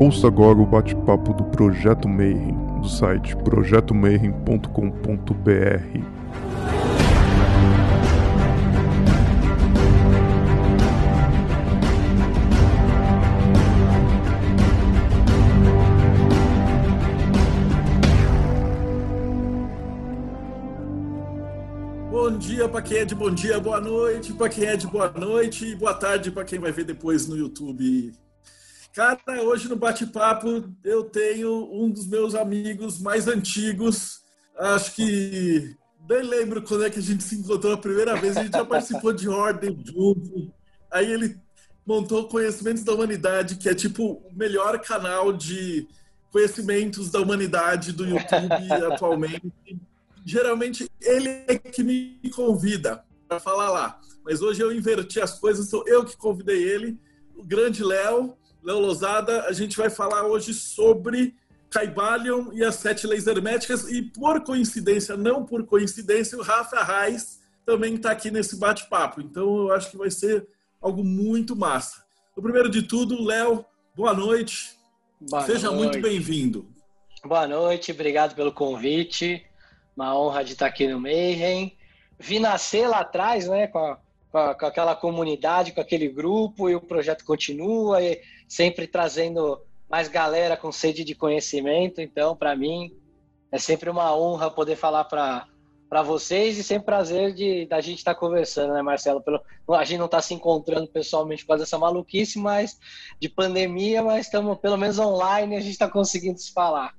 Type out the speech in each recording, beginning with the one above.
Ouça agora o bate-papo do Projeto Mayhem, do site projetomayhem.com.br. Bom dia para quem é de bom dia, boa noite para quem é de boa noite e boa tarde para quem vai ver depois no YouTube. Cara, hoje no bate-papo eu tenho um dos meus amigos mais antigos. Acho que nem lembro quando é que a gente se encontrou a primeira vez. A gente já participou de Ordem junto. Aí ele montou Conhecimentos da Humanidade, que é tipo o melhor canal de conhecimentos da humanidade do YouTube atualmente. Geralmente ele é que me convida para falar lá. Mas hoje eu inverti as coisas, sou eu que convidei ele, o grande Léo. Léo Lozada, a gente vai falar hoje sobre Caibalion e as sete leis herméticas e por coincidência, não por coincidência, o Rafa Reis também está aqui nesse bate-papo. Então eu acho que vai ser algo muito massa. O primeiro de tudo, Léo, boa noite. Boa Seja noite. muito bem-vindo. Boa noite, obrigado pelo convite. Uma honra de estar aqui no Mayhem. Vi nascer lá atrás, né, com, a, com, a, com aquela comunidade, com aquele grupo, e o projeto continua, e sempre trazendo mais galera com sede de conhecimento. Então, para mim, é sempre uma honra poder falar para vocês e sempre prazer de da gente estar conversando, né, Marcelo? Pelo, a gente não está se encontrando pessoalmente por causa dessa maluquice, mas de pandemia, mas estamos pelo menos online a gente está conseguindo se falar.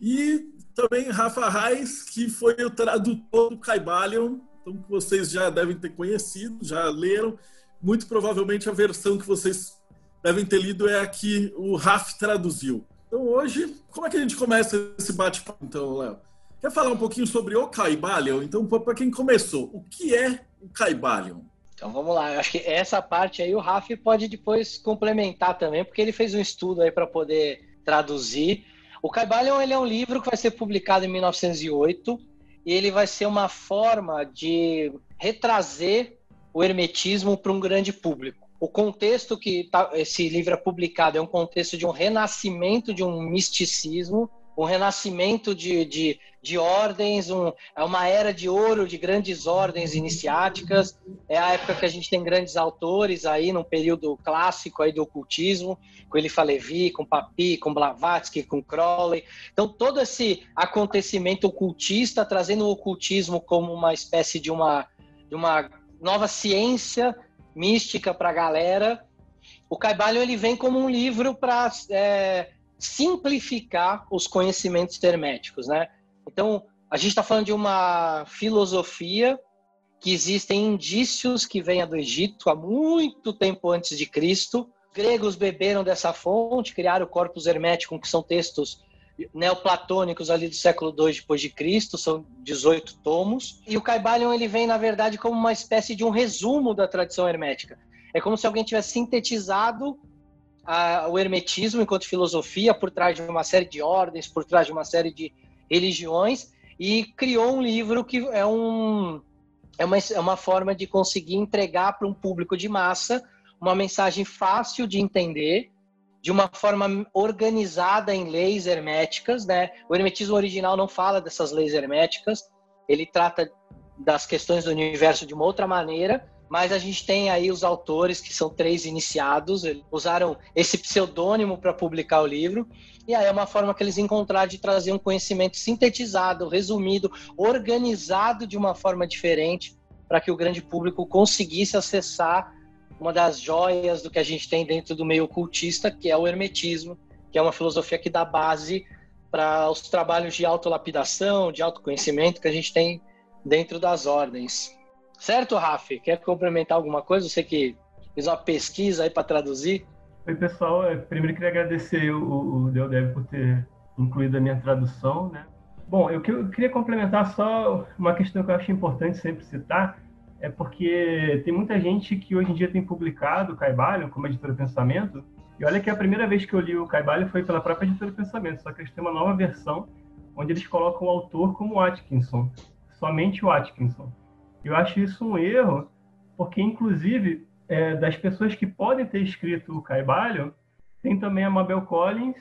E também Rafa Reis, que foi o tradutor do Caibalion, então que vocês já devem ter conhecido, já leram. Muito provavelmente a versão que vocês devem ter lido é a que o Raf traduziu. Então hoje, como é que a gente começa esse bate-papo, então, Léo? Quer falar um pouquinho sobre o Caibalion? Então, para quem começou, o que é o Caibalion? Então vamos lá, eu acho que essa parte aí o Raf pode depois complementar também, porque ele fez um estudo aí para poder traduzir. O Caibalion ele é um livro que vai ser publicado em 1908 e ele vai ser uma forma de retrazer o hermetismo para um grande público. O contexto que tá, esse livro é publicado é um contexto de um renascimento de um misticismo, um renascimento de, de, de ordens, um, é uma era de ouro de grandes ordens iniciáticas, é a época que a gente tem grandes autores aí, num período clássico aí do ocultismo, com Elifa Levi, com Papi, com Blavatsky, com Crowley. Então, todo esse acontecimento ocultista, trazendo o ocultismo como uma espécie de uma, de uma nova ciência mística para a galera. O Caibalion ele vem como um livro para é, simplificar os conhecimentos herméticos, né? Então, a gente está falando de uma filosofia que existem indícios que venha do Egito há muito tempo antes de Cristo. Os gregos beberam dessa fonte, criaram o Corpus Hermeticum, que são textos neoplatônicos ali do século II depois de Cristo, são 18 tomos. E o Caibalion ele vem na verdade como uma espécie de um resumo da tradição hermética. É como se alguém tivesse sintetizado a, o hermetismo enquanto filosofia por trás de uma série de ordens, por trás de uma série de religiões e criou um livro que é um é uma, é uma forma de conseguir entregar para um público de massa uma mensagem fácil de entender, de uma forma organizada em leis herméticas, né? O hermetismo original não fala dessas leis herméticas, ele trata das questões do universo de uma outra maneira, mas a gente tem aí os autores que são três iniciados, usaram esse pseudônimo para publicar o livro, e aí é uma forma que eles encontraram de trazer um conhecimento sintetizado, resumido, organizado de uma forma diferente, para que o grande público conseguisse acessar uma das joias do que a gente tem dentro do meio ocultista, que é o hermetismo, que é uma filosofia que dá base para os trabalhos de autolapidação, de autoconhecimento que a gente tem dentro das ordens. Certo, Raf? Quer complementar alguma coisa? Você que fez uma pesquisa aí para traduzir? Oi, pessoal. É, primeiro queria agradecer o, o Deodeb por ter incluído a minha tradução, né? Bom, eu, eu queria complementar só uma questão que eu acho importante sempre citar, é porque tem muita gente que hoje em dia tem publicado o Caibalho como editora Pensamento, e olha que a primeira vez que eu li o Caibalho foi pela própria editora Pensamento, só que eles têm uma nova versão onde eles colocam o autor como Atkinson, somente o Atkinson. Eu acho isso um erro, porque inclusive é, das pessoas que podem ter escrito o Caibalho, Tem também a Mabel Collins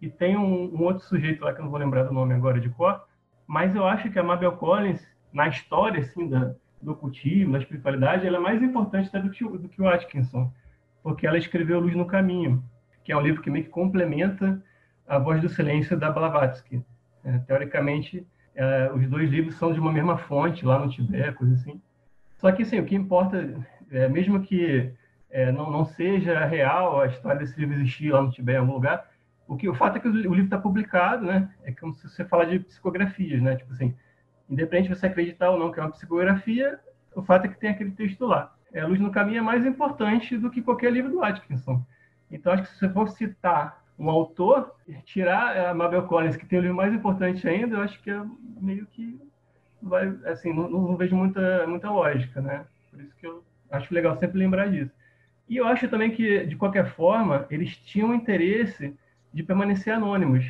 e tem um, um, outro sujeito lá que eu não vou lembrar do nome agora de cor, mas eu acho que a Mabel Collins, na história assim, da, do cultivo, da espiritualidade, ela é mais importante até do que, do que o Atkinson, porque ela escreveu Luz no Caminho, que é um livro que meio que complementa a Voz do Silêncio da Blavatsky. É, teoricamente, é, os dois livros são de uma mesma fonte, lá no Tibete, coisa assim. Só que, assim, o que importa, é, mesmo que é, não, não seja real a história desse livro existir lá no Tibete, em algum lugar, o, que, o fato é que o livro está publicado, né? É como se você falar de psicografias, né? Tipo assim, independente de você acreditar ou não que é uma psicografia, o fato é que tem aquele texto lá. É, Luz no Caminho é mais importante do que qualquer livro do Atkinson. Então, acho que se você for citar um autor, tirar a Mabel Collins, que tem o livro mais importante ainda, eu acho que é meio que vai, assim, não, não, vejo muita, muita lógica, né? Por isso que eu acho legal sempre lembrar disso. E eu acho também que, de qualquer forma, eles tinham interesse de permanecer anônimos,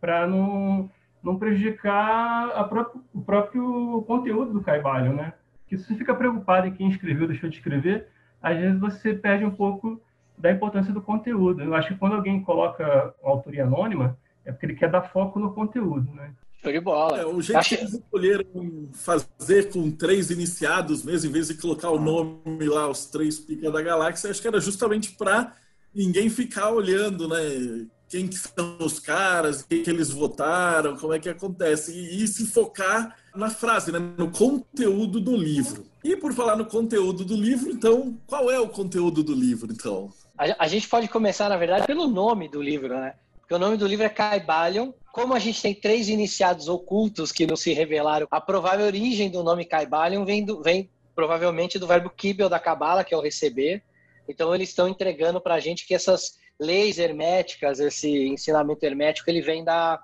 para não, não prejudicar próprio, o próprio conteúdo do Caibalion, né? Que se você fica preocupado em quem escreveu, deixou de escrever, às vezes você perde um pouco da importância do conteúdo. Eu acho que quando alguém coloca uma autoria anônima, é porque ele quer dar foco no conteúdo, né? Show de bola. É, o jeito acho... que eles escolheram fazer com três iniciados mesmo, em vez de colocar o nome lá, os três pica da galáxia, acho que era justamente para ninguém ficar olhando, né? Quem que são os caras, quem que eles votaram, como é que acontece. E, e se focar na frase, né? no conteúdo do livro. E por falar no conteúdo do livro, então, qual é o conteúdo do livro, então? A, a gente pode começar, na verdade, pelo nome do livro, né? Porque o nome do livro é Caibalion. Como a gente tem três iniciados ocultos que não se revelaram, a provável origem do nome Caibalion vem, vem provavelmente do verbo kibel da Cabala, que é o receber. Então, eles estão entregando para a gente que essas leis herméticas, esse ensinamento hermético, ele vem da.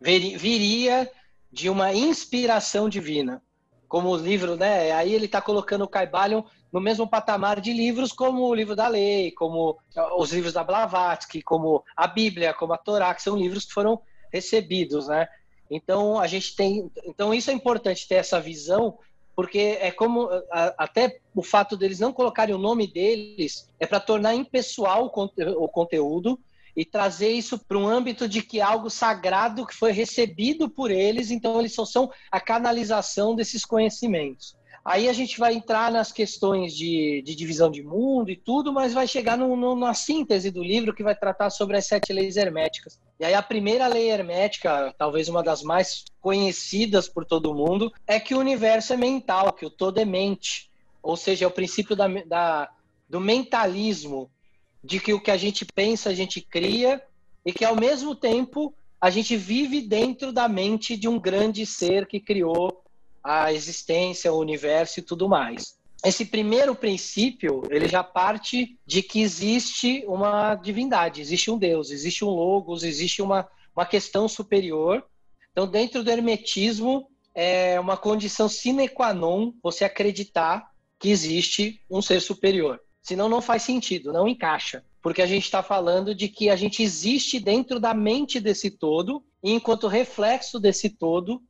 viria de uma inspiração divina. Como o livro, né? Aí ele está colocando o Caibalion no mesmo patamar de livros como o livro da lei, como os livros da Blavatsky, como a Bíblia, como a Torá, que são livros que foram recebidos, né? Então a gente tem, então isso é importante ter essa visão, porque é como até o fato deles não colocarem o nome deles é para tornar impessoal o conteúdo e trazer isso para um âmbito de que é algo sagrado que foi recebido por eles, então eles só são a canalização desses conhecimentos. Aí a gente vai entrar nas questões de, de divisão de mundo e tudo, mas vai chegar no, no, na síntese do livro que vai tratar sobre as sete leis herméticas. E aí a primeira lei hermética, talvez uma das mais conhecidas por todo mundo, é que o universo é mental, que o todo é mente. Ou seja, é o princípio da, da do mentalismo, de que o que a gente pensa, a gente cria, e que ao mesmo tempo a gente vive dentro da mente de um grande ser que criou a existência, o universo e tudo mais. Esse primeiro princípio, ele já parte de que existe uma divindade, existe um Deus, existe um logos, existe uma, uma questão superior. Então, dentro do hermetismo, é uma condição sine qua non você acreditar que existe um ser superior. Senão não faz sentido, não encaixa. Porque a gente está falando de que a gente existe dentro da mente desse todo, e enquanto reflexo desse todo,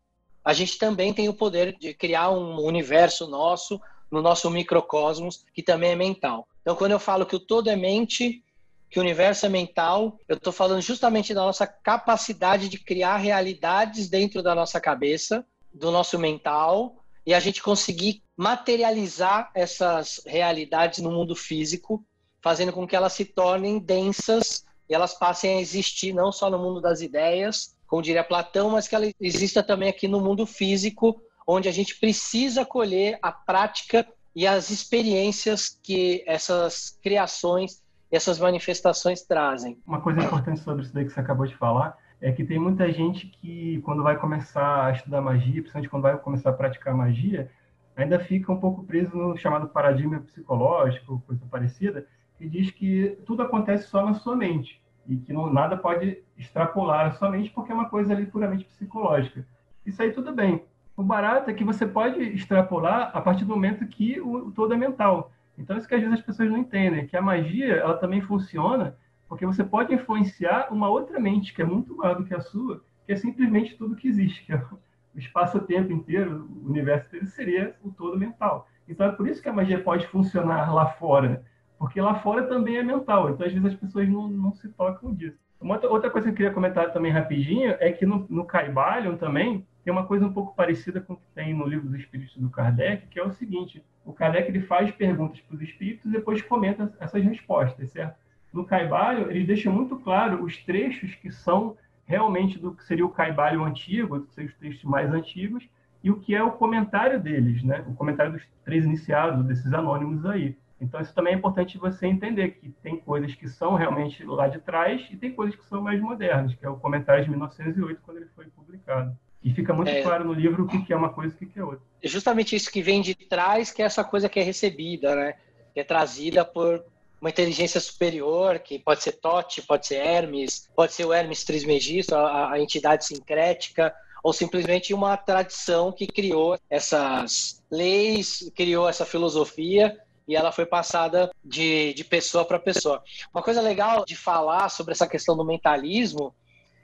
a gente também tem o poder de criar um universo nosso, no nosso microcosmos, que também é mental. Então, quando eu falo que o todo é mente, que o universo é mental, eu estou falando justamente da nossa capacidade de criar realidades dentro da nossa cabeça, do nosso mental, e a gente conseguir materializar essas realidades no mundo físico, fazendo com que elas se tornem densas e elas passem a existir não só no mundo das ideias, como diria Platão, mas que ela exista também aqui no mundo físico, onde a gente precisa colher a prática e as experiências que essas criações, essas manifestações trazem. Uma coisa importante sobre isso daí que você acabou de falar é que tem muita gente que, quando vai começar a estudar magia, principalmente quando vai começar a praticar magia, ainda fica um pouco preso no chamado paradigma psicológico, coisa parecida, e diz que tudo acontece só na sua mente e que não, nada pode extrapolar a sua mente porque é uma coisa ali puramente psicológica. Isso aí tudo bem. O barato é que você pode extrapolar a partir do momento que o, o todo é mental. Então, isso que às vezes as pessoas não entendem, que a magia ela também funciona porque você pode influenciar uma outra mente que é muito maior do que a sua, que é simplesmente tudo que existe, que é o espaço-tempo inteiro, o universo inteiro seria o todo mental. Então é por isso que a magia pode funcionar lá fora, porque lá fora também é mental. Então, às vezes, as pessoas não, não se tocam disso. Uma outra coisa que eu queria comentar também rapidinho é que no, no Caibalion também tem uma coisa um pouco parecida com o que tem no livro dos Espíritos do Kardec, que é o seguinte: o Kardec ele faz perguntas para os espíritos e depois comenta essas respostas, certo? No Caibalion, ele deixa muito claro os trechos que são realmente do que seria o Caibalion antigo, que seriam os trechos mais antigos, e o que é o comentário deles, né? O comentário dos três iniciados, desses anônimos aí. Então, isso também é importante você entender que tem coisas que são realmente lá de trás e tem coisas que são mais modernas, que é o comentário de 1908, quando ele foi publicado. E fica muito é, claro no livro o que é uma coisa e o que é outra. É justamente isso que vem de trás, que é essa coisa que é recebida, né? Que é trazida por uma inteligência superior, que pode ser Tote, pode ser Hermes, pode ser o Hermes Trismegisto, a, a entidade sincrética, ou simplesmente uma tradição que criou essas leis, criou essa filosofia e ela foi passada de, de pessoa para pessoa. Uma coisa legal de falar sobre essa questão do mentalismo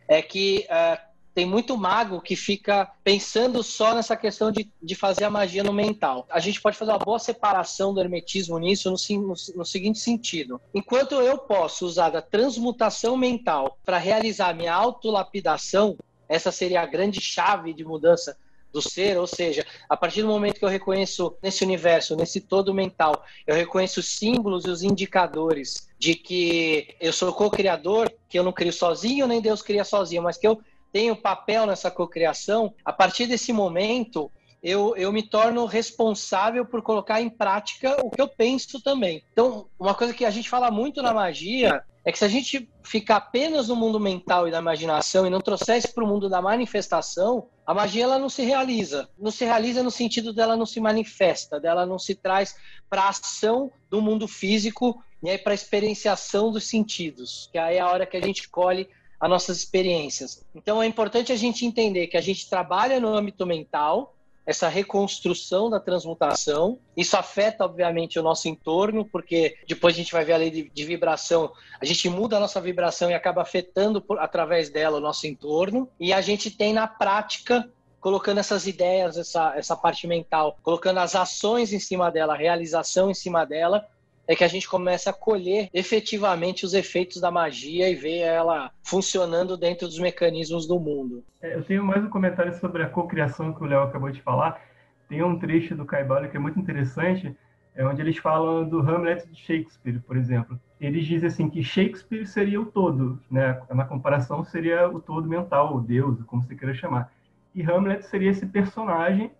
é que uh, tem muito mago que fica pensando só nessa questão de, de fazer a magia no mental. A gente pode fazer uma boa separação do hermetismo nisso no, no, no seguinte sentido: enquanto eu posso usar da transmutação mental para realizar minha autolapidação, essa seria a grande chave de mudança do ser, ou seja, a partir do momento que eu reconheço nesse universo, nesse todo mental, eu reconheço os símbolos e os indicadores de que eu sou co-criador, que eu não crio sozinho, nem Deus cria sozinho, mas que eu tenho papel nessa cocriação, a partir desse momento eu, eu me torno responsável por colocar em prática o que eu penso também. Então, uma coisa que a gente fala muito na magia é que se a gente ficar apenas no mundo mental e da imaginação e não trouxer isso para o mundo da manifestação, a magia ela não se realiza. Não se realiza no sentido dela não se manifesta, dela não se traz para a ação do mundo físico e aí para a experienciação dos sentidos, que aí é a hora que a gente colhe as nossas experiências. Então é importante a gente entender que a gente trabalha no âmbito mental, essa reconstrução da transmutação. Isso afeta, obviamente, o nosso entorno, porque depois a gente vai ver a lei de, de vibração, a gente muda a nossa vibração e acaba afetando por, através dela o nosso entorno. E a gente tem na prática colocando essas ideias, essa, essa parte mental, colocando as ações em cima dela, a realização em cima dela, é que a gente começa a colher efetivamente os efeitos da magia e ver ela funcionando dentro dos mecanismos do mundo. É, eu tenho mais um comentário sobre a cocriação que o Léo acabou de falar. Tem um trecho do Caibalion que é muito interessante, é onde eles falam do Hamlet de Shakespeare, por exemplo. Eles dizem assim que Shakespeare seria o todo, né? Na comparação seria o todo mental, o Deus, como você queira chamar. E Hamlet seria esse personagem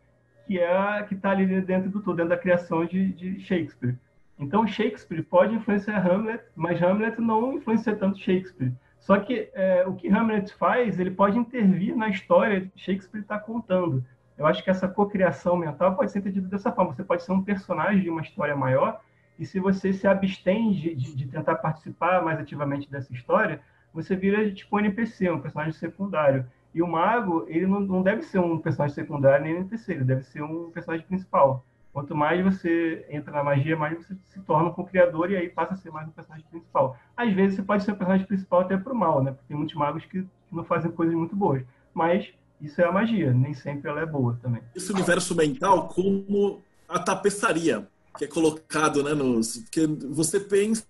que é que está ali dentro do todo, dentro da criação de, de Shakespeare. Então Shakespeare pode influenciar Hamlet, mas Hamlet não influencia tanto Shakespeare. Só que é, o que Hamlet faz, ele pode intervir na história que Shakespeare está contando. Eu acho que essa cocriação mental pode ser entendida dessa forma. Você pode ser um personagem de uma história maior, e se você se abstém de, de, tentar participar mais ativamente dessa história, você vira tipo um NPC, um personagem secundário. E o mago, ele não, não deve ser um personagem secundário nem NPC, ele deve ser um personagem principal. Quanto mais você entra na magia, mais você se torna um co-criador e aí passa a ser mais um personagem principal. Às vezes você pode ser o personagem principal até pro mal, né? Porque tem muitos magos que não fazem coisas muito boas. Mas isso é a magia, nem sempre ela é boa também. Esse universo mental como a tapeçaria que é colocado, né, nos porque você pensa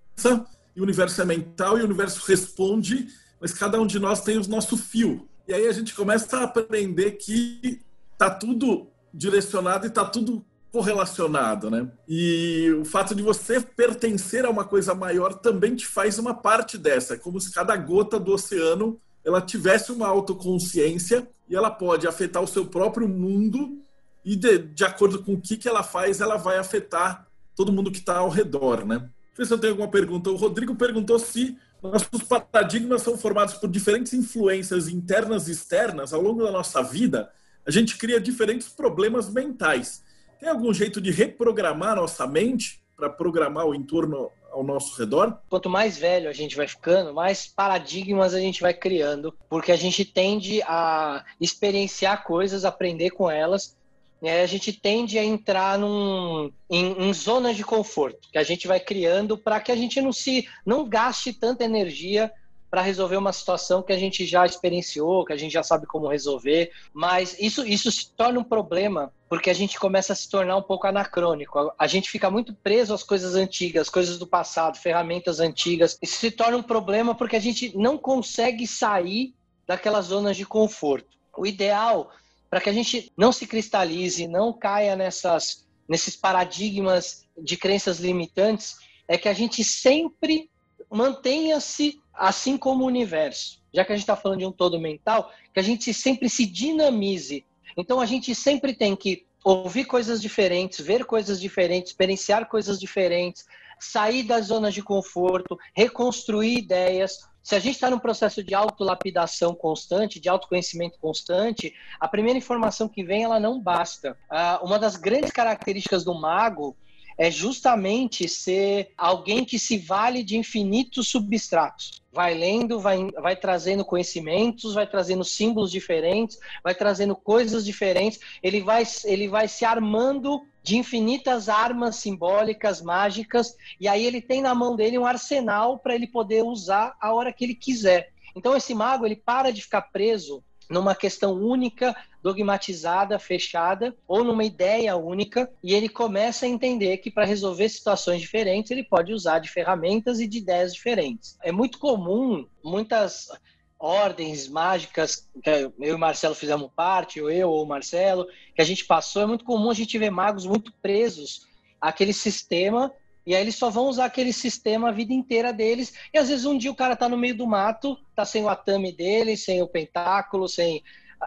e o universo é mental e o universo responde, mas cada um de nós tem o nosso fio. E aí a gente começa a aprender que tá tudo direcionado e tá tudo correlacionado, né? E o fato de você pertencer a uma coisa maior também te faz uma parte dessa. É como se cada gota do oceano ela tivesse uma autoconsciência e ela pode afetar o seu próprio mundo e de, de acordo com o que, que ela faz, ela vai afetar todo mundo que está ao redor, né? Deixa eu ver se eu tenho alguma pergunta. O Rodrigo perguntou se nossos paradigmas são formados por diferentes influências internas e externas ao longo da nossa vida. A gente cria diferentes problemas mentais. Tem algum jeito de reprogramar nossa mente para programar o entorno ao nosso redor? Quanto mais velho a gente vai ficando, mais paradigmas a gente vai criando, porque a gente tende a experienciar coisas, aprender com elas, e aí a gente tende a entrar num, em, em zonas de conforto, que a gente vai criando para que a gente não se não gaste tanta energia para resolver uma situação que a gente já experienciou, que a gente já sabe como resolver, mas isso, isso se torna um problema porque a gente começa a se tornar um pouco anacrônico. A gente fica muito preso às coisas antigas, coisas do passado, ferramentas antigas. Isso se torna um problema porque a gente não consegue sair daquelas zonas de conforto. O ideal para que a gente não se cristalize, não caia nessas, nesses paradigmas de crenças limitantes, é que a gente sempre mantenha-se assim como o universo. Já que a gente está falando de um todo mental, que a gente sempre se dinamize. Então a gente sempre tem que ouvir coisas diferentes, ver coisas diferentes, experienciar coisas diferentes, sair das zonas de conforto, reconstruir ideias, se a gente está num processo de autolapidação constante, de autoconhecimento constante, a primeira informação que vem, ela não basta. Uh, uma das grandes características do mago é justamente ser alguém que se vale de infinitos substratos. Vai lendo, vai, vai trazendo conhecimentos, vai trazendo símbolos diferentes, vai trazendo coisas diferentes, ele vai, ele vai se armando de infinitas armas simbólicas, mágicas, e aí ele tem na mão dele um arsenal para ele poder usar a hora que ele quiser. Então esse mago ele para de ficar preso numa questão única, dogmatizada, fechada, ou numa ideia única, e ele começa a entender que para resolver situações diferentes ele pode usar de ferramentas e de ideias diferentes. É muito comum, muitas ordens mágicas, que eu e o Marcelo fizemos parte, ou eu ou o Marcelo, que a gente passou, é muito comum a gente ver magos muito presos àquele sistema e aí eles só vão usar aquele sistema a vida inteira deles. E às vezes um dia o cara tá no meio do mato, tá sem o atame dele, sem o pentáculo, sem.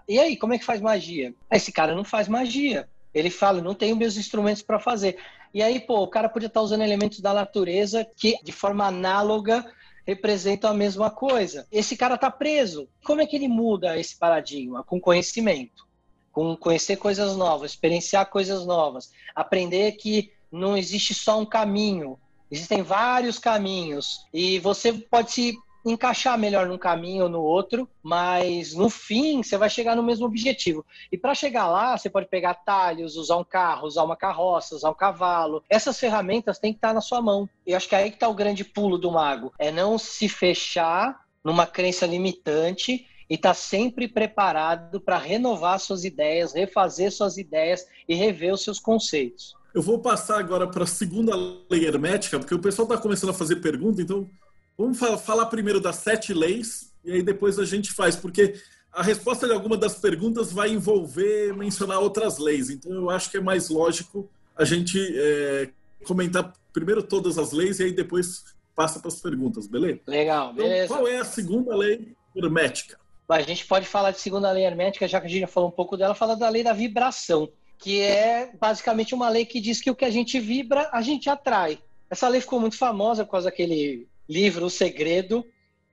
E aí, como é que faz magia? Esse cara não faz magia. Ele fala, não tenho meus instrumentos para fazer. E aí, pô, o cara podia estar tá usando elementos da natureza que, de forma análoga, representam a mesma coisa. Esse cara tá preso. Como é que ele muda esse paradigma? Com conhecimento. Com conhecer coisas novas, experienciar coisas novas. Aprender que não existe só um caminho, existem vários caminhos e você pode se encaixar melhor num caminho ou no outro, mas no fim você vai chegar no mesmo objetivo. E para chegar lá, você pode pegar talhos, usar um carro, usar uma carroça, usar um cavalo. Essas ferramentas têm que estar na sua mão. E acho que é aí que está o grande pulo do mago, é não se fechar numa crença limitante e estar tá sempre preparado para renovar suas ideias, refazer suas ideias e rever os seus conceitos. Eu vou passar agora para a segunda lei hermética, porque o pessoal está começando a fazer pergunta, então vamos falar primeiro das sete leis e aí depois a gente faz, porque a resposta de alguma das perguntas vai envolver mencionar outras leis, então eu acho que é mais lógico a gente é, comentar primeiro todas as leis e aí depois passa para as perguntas, beleza? Legal, então, beleza. Então, qual é a segunda lei hermética? A gente pode falar de segunda lei hermética, já que a gente já falou um pouco dela, falar da lei da vibração que é basicamente uma lei que diz que o que a gente vibra, a gente atrai. Essa lei ficou muito famosa por causa daquele livro O Segredo,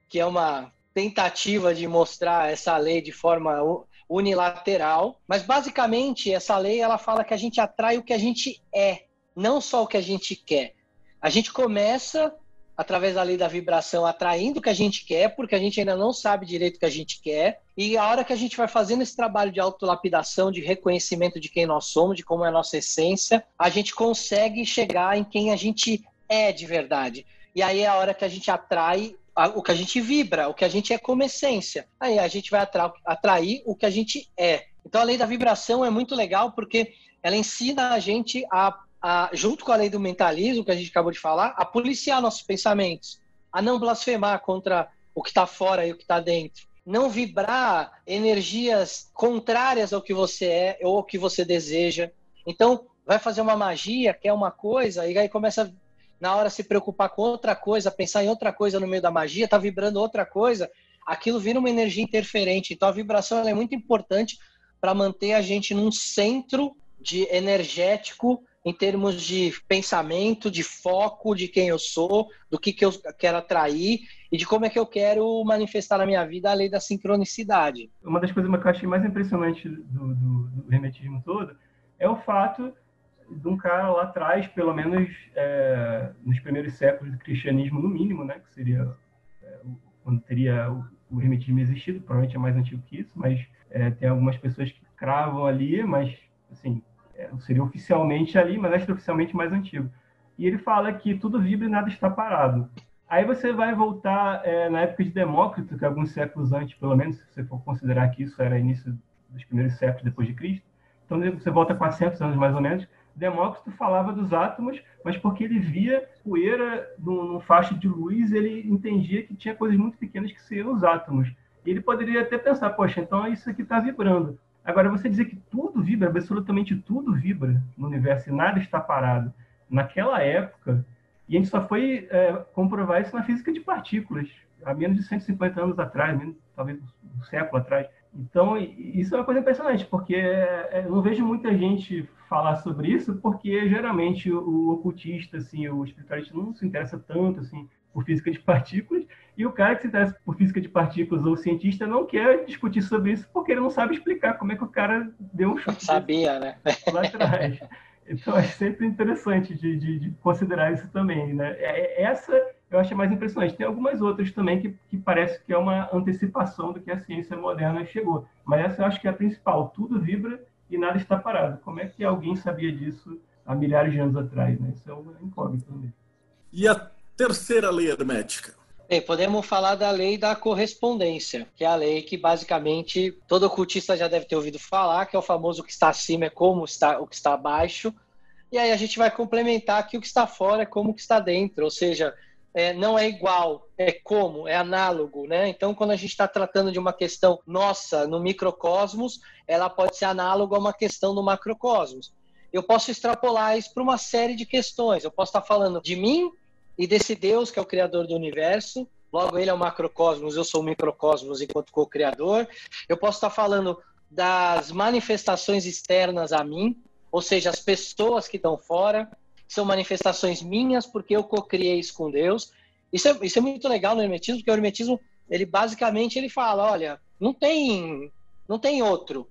que é uma tentativa de mostrar essa lei de forma unilateral, mas basicamente essa lei ela fala que a gente atrai o que a gente é, não só o que a gente quer. A gente começa através da lei da vibração, atraindo o que a gente quer, porque a gente ainda não sabe direito o que a gente quer. E a hora que a gente vai fazendo esse trabalho de autolapidação, de reconhecimento de quem nós somos, de como é a nossa essência, a gente consegue chegar em quem a gente é de verdade. E aí é a hora que a gente atrai o que a gente vibra, o que a gente é como essência. Aí a gente vai atrair o que a gente é. Então a lei da vibração é muito legal porque ela ensina a gente a a, junto com a lei do mentalismo, que a gente acabou de falar, a policiar nossos pensamentos, a não blasfemar contra o que está fora e o que está dentro. Não vibrar energias contrárias ao que você é ou ao que você deseja. Então, vai fazer uma magia, quer uma coisa, e aí começa, na hora, se preocupar com outra coisa, pensar em outra coisa no meio da magia, está vibrando outra coisa, aquilo vira uma energia interferente. Então, a vibração é muito importante para manter a gente num centro de energético em termos de pensamento, de foco, de quem eu sou, do que, que eu quero atrair e de como é que eu quero manifestar na minha vida a lei da sincronicidade. Uma das coisas que eu achei mais impressionante do, do, do hermetismo todo é o fato de um cara lá atrás, pelo menos é, nos primeiros séculos do cristianismo, no mínimo, né, que seria é, quando teria o, o, hermetismo existido, provavelmente é mais antigo que isso, mas é, tem algumas pessoas que cravam ali, mas assim seria oficialmente ali, mas extraoficialmente mais antigo. E ele fala que tudo vibra e nada está parado. Aí você vai voltar é, na época de Demócrito, que é alguns séculos antes, pelo menos, se você for considerar que isso era início dos primeiros séculos depois de Cristo. Então você volta 400 anos mais ou menos. Demócrito falava dos átomos, mas porque ele via poeira num faixa de luz, ele entendia que tinha coisas muito pequenas que seriam os átomos. E ele poderia até pensar, poxa, então isso aqui está vibrando. Agora, você dizer que tudo vibra, absolutamente tudo vibra no universo e nada está parado, naquela época, e a gente só foi é, comprovar isso na física de partículas, há menos de 150 anos atrás, menos, talvez um século atrás. Então, isso é uma coisa impressionante, porque é, eu não vejo muita gente falar sobre isso, porque geralmente o ocultista, assim, o espiritualista não se interessa tanto assim por física de partículas, e o cara que se interessa por física de partículas ou cientista não quer discutir sobre isso porque ele não sabe explicar como é que o cara deu um chute. Sabia, né? Lá atrás. Então é sempre interessante de, de, de, considerar isso também, né? É, é, essa eu acho mais impressionante. Tem algumas outras também que, que parece que é uma antecipação do que a ciência moderna chegou. Mas essa eu acho que é a principal. Tudo vibra e nada está parado. Como é que alguém sabia disso há milhares de anos atrás? Né? Isso é uma incógnita também. E a terceira lei hermética? Bem, podemos falar da lei da correspondência, que é a lei que basicamente todo ocultista já deve ter ouvido falar, que é o famoso o que está acima é como está, o que está abaixo. E aí a gente vai complementar que o que está fora é como o que está dentro, ou seja, é, não é igual, é como, é análogo, né? Então, quando a gente está tratando de uma questão nossa no microcosmos, ela pode ser análoga a uma questão no macrocosmos. Eu posso extrapolar isso para uma série de questões. Eu posso estar falando de mim e desse Deus que é o criador do universo. Logo, ele é o macrocosmos, eu sou o microcosmos enquanto co-criador. Eu posso estar falando das manifestações externas a mim, ou seja, as pessoas que estão fora, são manifestações minhas porque eu co-criei isso com Deus. Isso é, isso é muito legal no hermetismo, porque o hermetismo, ele basicamente ele fala, olha, não tem, não tem outro,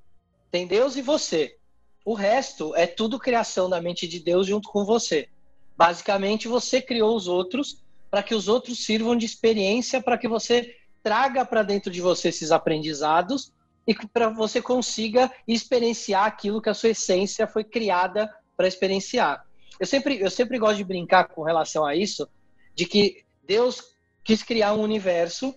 tem Deus e você. O resto é tudo criação da mente de Deus junto com você. Basicamente, você criou os outros para que os outros sirvam de experiência, para que você traga para dentro de você esses aprendizados e para você consiga experienciar aquilo que a sua essência foi criada para experienciar. Eu sempre, eu sempre gosto de brincar com relação a isso, de que Deus quis criar um universo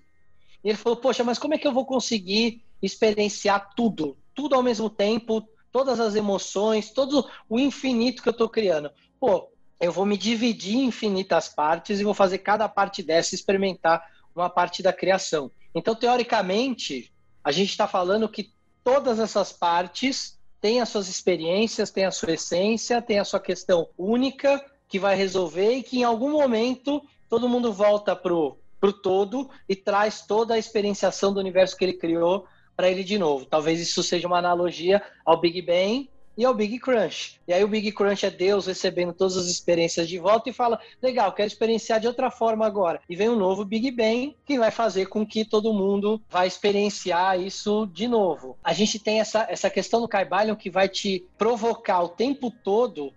e ele falou: Poxa, mas como é que eu vou conseguir experienciar tudo, tudo ao mesmo tempo, todas as emoções, todo o infinito que eu estou criando? Pô, eu vou me dividir em infinitas partes e vou fazer cada parte dessa experimentar uma parte da criação. Então, teoricamente, a gente está falando que todas essas partes têm as suas experiências, têm a sua essência, têm a sua questão única que vai resolver e que em algum momento todo mundo volta pro pro todo e traz toda a experienciação do universo que ele criou para ele de novo. Talvez isso seja uma analogia ao Big Bang e ao Big Crunch. E aí o Big Crunch é Deus recebendo todas as experiências de volta e fala: legal, quero experienciar de outra forma agora. E vem um novo Big Bang que vai fazer com que todo mundo vai experienciar isso de novo. A gente tem essa, essa questão do Kaibalion que vai te provocar o tempo todo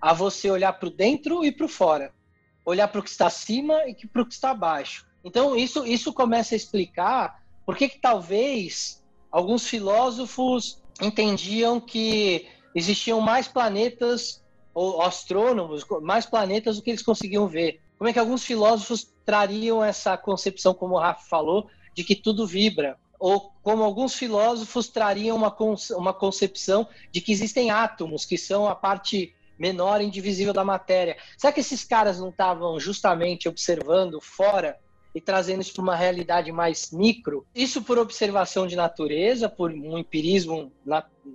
a você olhar para o dentro e para o fora. Olhar para o que está acima e para o que está abaixo. Então, isso, isso começa a explicar por que, que talvez alguns filósofos entendiam que existiam mais planetas ou astrônomos, mais planetas do que eles conseguiam ver. Como é que alguns filósofos trariam essa concepção, como o Rafa falou, de que tudo vibra? Ou como alguns filósofos trariam uma, uma concepção de que existem átomos, que são a parte menor indivisível da matéria. Será que esses caras não estavam justamente observando fora e trazendo isso para uma realidade mais micro? Isso por observação de natureza, por um empirismo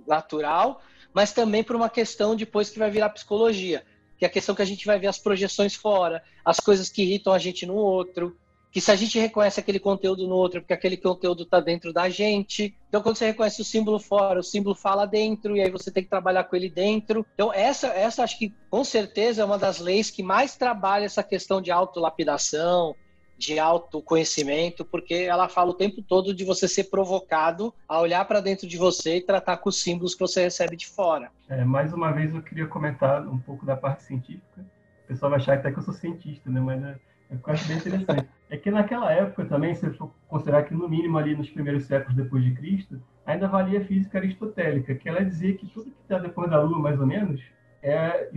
natural, mas também por uma questão depois que vai virar psicologia, que é a questão que a gente vai ver as projeções fora, as coisas que irritam a gente no outro, que se a gente reconhece aquele conteúdo no outro, porque aquele conteúdo está dentro da gente. Então, quando você reconhece o símbolo fora, o símbolo fala dentro, e aí você tem que trabalhar com ele dentro. Então, essa, essa acho que com certeza é uma das leis que mais trabalha essa questão de autolapidação, de autoconhecimento, porque ela fala o tempo todo de você ser provocado a olhar para dentro de você e tratar com os símbolos que você recebe de fora. É, mais uma vez eu queria comentar um pouco da parte científica. O pessoal vai achar até que eu sou cientista, né? Mas é, é eu acho bem interessante. É que naquela época também, se for considerar que no mínimo ali nos primeiros séculos depois de Cristo, ainda valia a física aristotélica, que ela dizia que tudo que está depois da Lua, mais ou menos, é,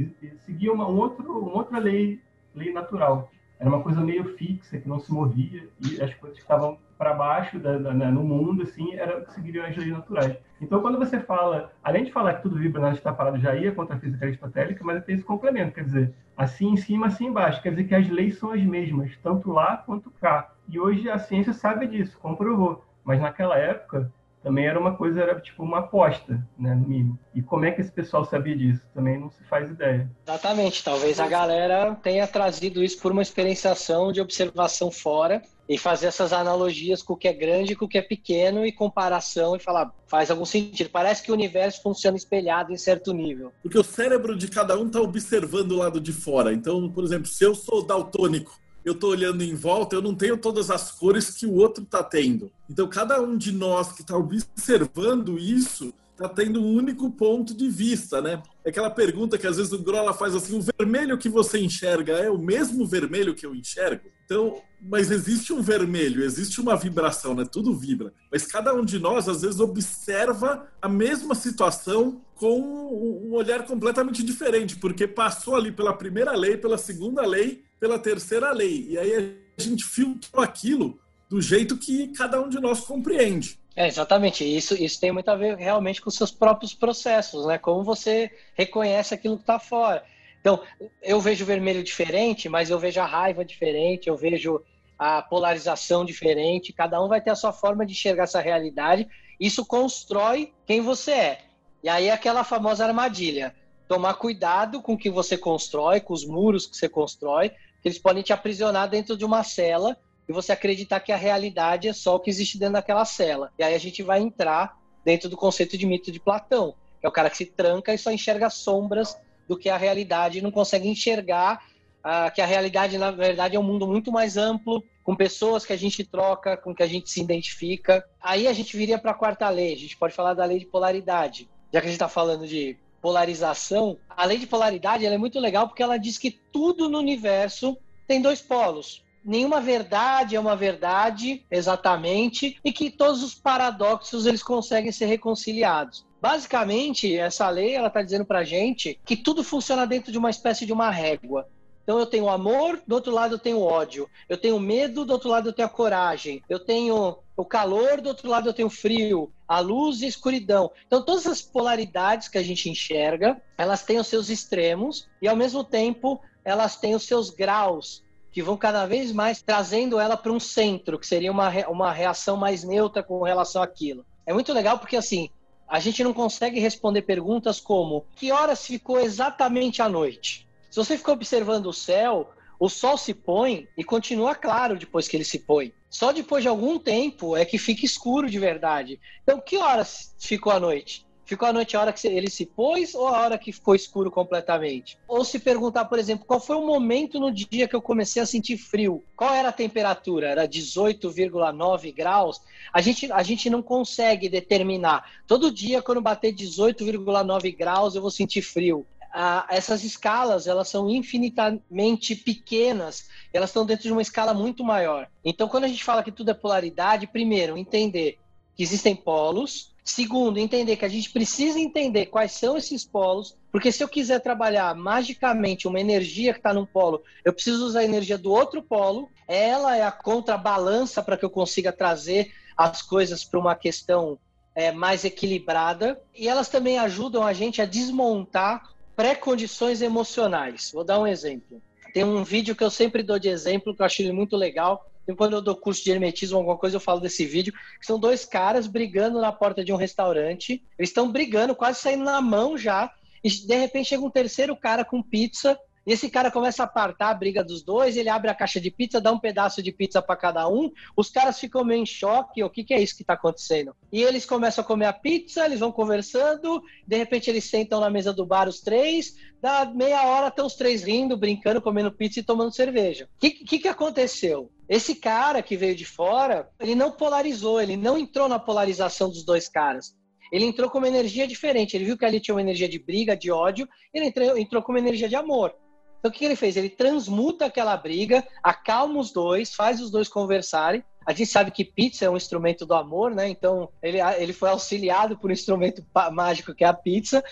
seguia uma, um outro, uma outra lei, lei natural era uma coisa meio fixa, que não se movia, e as coisas que estavam para baixo da, da, né, no mundo, assim, era, seguiriam as leis naturais. Então, quando você fala, além de falar que tudo vibra nada está parado, já ia contra a física aristotélica, mas tem esse complemento, quer dizer, assim em cima, assim embaixo, quer dizer que as leis são as mesmas, tanto lá quanto cá. E hoje a ciência sabe disso, comprovou. Mas naquela época, também era uma coisa, era tipo uma aposta, né, no mínimo. E como é que esse pessoal sabia disso? Também não se faz ideia. Exatamente, talvez a galera tenha trazido isso por uma experienciação de observação fora e fazer essas analogias com o que é grande e com o que é pequeno e comparação e falar, faz algum sentido. Parece que o universo funciona espelhado em certo nível. Porque o cérebro de cada um está observando o lado de fora. Então, por exemplo, se eu sou daltônico eu estou olhando em volta, eu não tenho todas as cores que o outro está tendo. Então, cada um de nós que está observando isso está tendo um único ponto de vista, né? É aquela pergunta que às vezes o Grola faz assim: o vermelho que você enxerga é o mesmo vermelho que eu enxergo? Então, mas existe um vermelho, existe uma vibração, né? Tudo vibra. Mas cada um de nós às vezes observa a mesma situação com um olhar completamente diferente, porque passou ali pela primeira lei, pela segunda lei pela terceira lei. E aí a gente filtrou aquilo do jeito que cada um de nós compreende. É, exatamente. Isso, isso tem muito a ver realmente com seus próprios processos, né? Como você reconhece aquilo que está fora. Então, eu vejo o vermelho diferente, mas eu vejo a raiva diferente, eu vejo a polarização diferente. Cada um vai ter a sua forma de enxergar essa realidade. Isso constrói quem você é. E aí, aquela famosa armadilha. Tomar cuidado com o que você constrói, com os muros que você constrói, eles podem te aprisionar dentro de uma cela e você acreditar que a realidade é só o que existe dentro daquela cela. E aí a gente vai entrar dentro do conceito de mito de Platão, que é o cara que se tranca e só enxerga sombras do que a realidade e não consegue enxergar uh, que a realidade, na verdade, é um mundo muito mais amplo, com pessoas que a gente troca, com que a gente se identifica. Aí a gente viria para a quarta lei, a gente pode falar da lei de polaridade. Já que a gente está falando de polarização, a lei de polaridade é muito legal porque ela diz que tudo no universo tem dois polos. Nenhuma verdade é uma verdade exatamente e que todos os paradoxos eles conseguem ser reconciliados. Basicamente, essa lei ela está dizendo para gente que tudo funciona dentro de uma espécie de uma régua. Então eu tenho amor, do outro lado eu tenho ódio. Eu tenho medo, do outro lado eu tenho a coragem. Eu tenho o calor, do outro lado eu tenho frio. A luz e a escuridão. Então todas as polaridades que a gente enxerga, elas têm os seus extremos e ao mesmo tempo elas têm os seus graus que vão cada vez mais trazendo ela para um centro, que seria uma, uma reação mais neutra com relação àquilo. É muito legal porque assim, a gente não consegue responder perguntas como que horas ficou exatamente a noite? Se você ficar observando o céu, o sol se põe e continua claro depois que ele se põe. Só depois de algum tempo é que fica escuro de verdade. Então, que horas ficou a noite? Ficou a noite a hora que ele se pôs ou a hora que ficou escuro completamente? Ou se perguntar, por exemplo, qual foi o momento no dia que eu comecei a sentir frio? Qual era a temperatura? Era 18,9 graus? A gente, a gente não consegue determinar. Todo dia, quando bater 18,9 graus, eu vou sentir frio essas escalas elas são infinitamente pequenas, elas estão dentro de uma escala muito maior. Então, quando a gente fala que tudo é polaridade, primeiro, entender que existem polos. Segundo, entender que a gente precisa entender quais são esses polos, porque se eu quiser trabalhar magicamente uma energia que está num polo, eu preciso usar a energia do outro polo. Ela é a contrabalança para que eu consiga trazer as coisas para uma questão é, mais equilibrada. E elas também ajudam a gente a desmontar pré-condições emocionais. Vou dar um exemplo. Tem um vídeo que eu sempre dou de exemplo, que eu acho ele muito legal. E quando eu dou curso de hermetismo, alguma coisa, eu falo desse vídeo. São dois caras brigando na porta de um restaurante. Eles estão brigando, quase saindo na mão já. E de repente chega um terceiro cara com pizza e esse cara começa a apartar a briga dos dois, ele abre a caixa de pizza, dá um pedaço de pizza para cada um, os caras ficam meio em choque, o que, que é isso que está acontecendo? E eles começam a comer a pizza, eles vão conversando, de repente eles sentam na mesa do bar os três, dá meia hora estão os três rindo, brincando, comendo pizza e tomando cerveja. O que, que, que aconteceu? Esse cara que veio de fora, ele não polarizou, ele não entrou na polarização dos dois caras ele entrou com uma energia diferente. Ele viu que ali tinha uma energia de briga, de ódio, ele entrou, entrou com uma energia de amor. Então, o que ele fez? Ele transmuta aquela briga, acalma os dois, faz os dois conversarem. A gente sabe que pizza é um instrumento do amor, né? Então, ele, ele foi auxiliado por um instrumento mágico que é a pizza.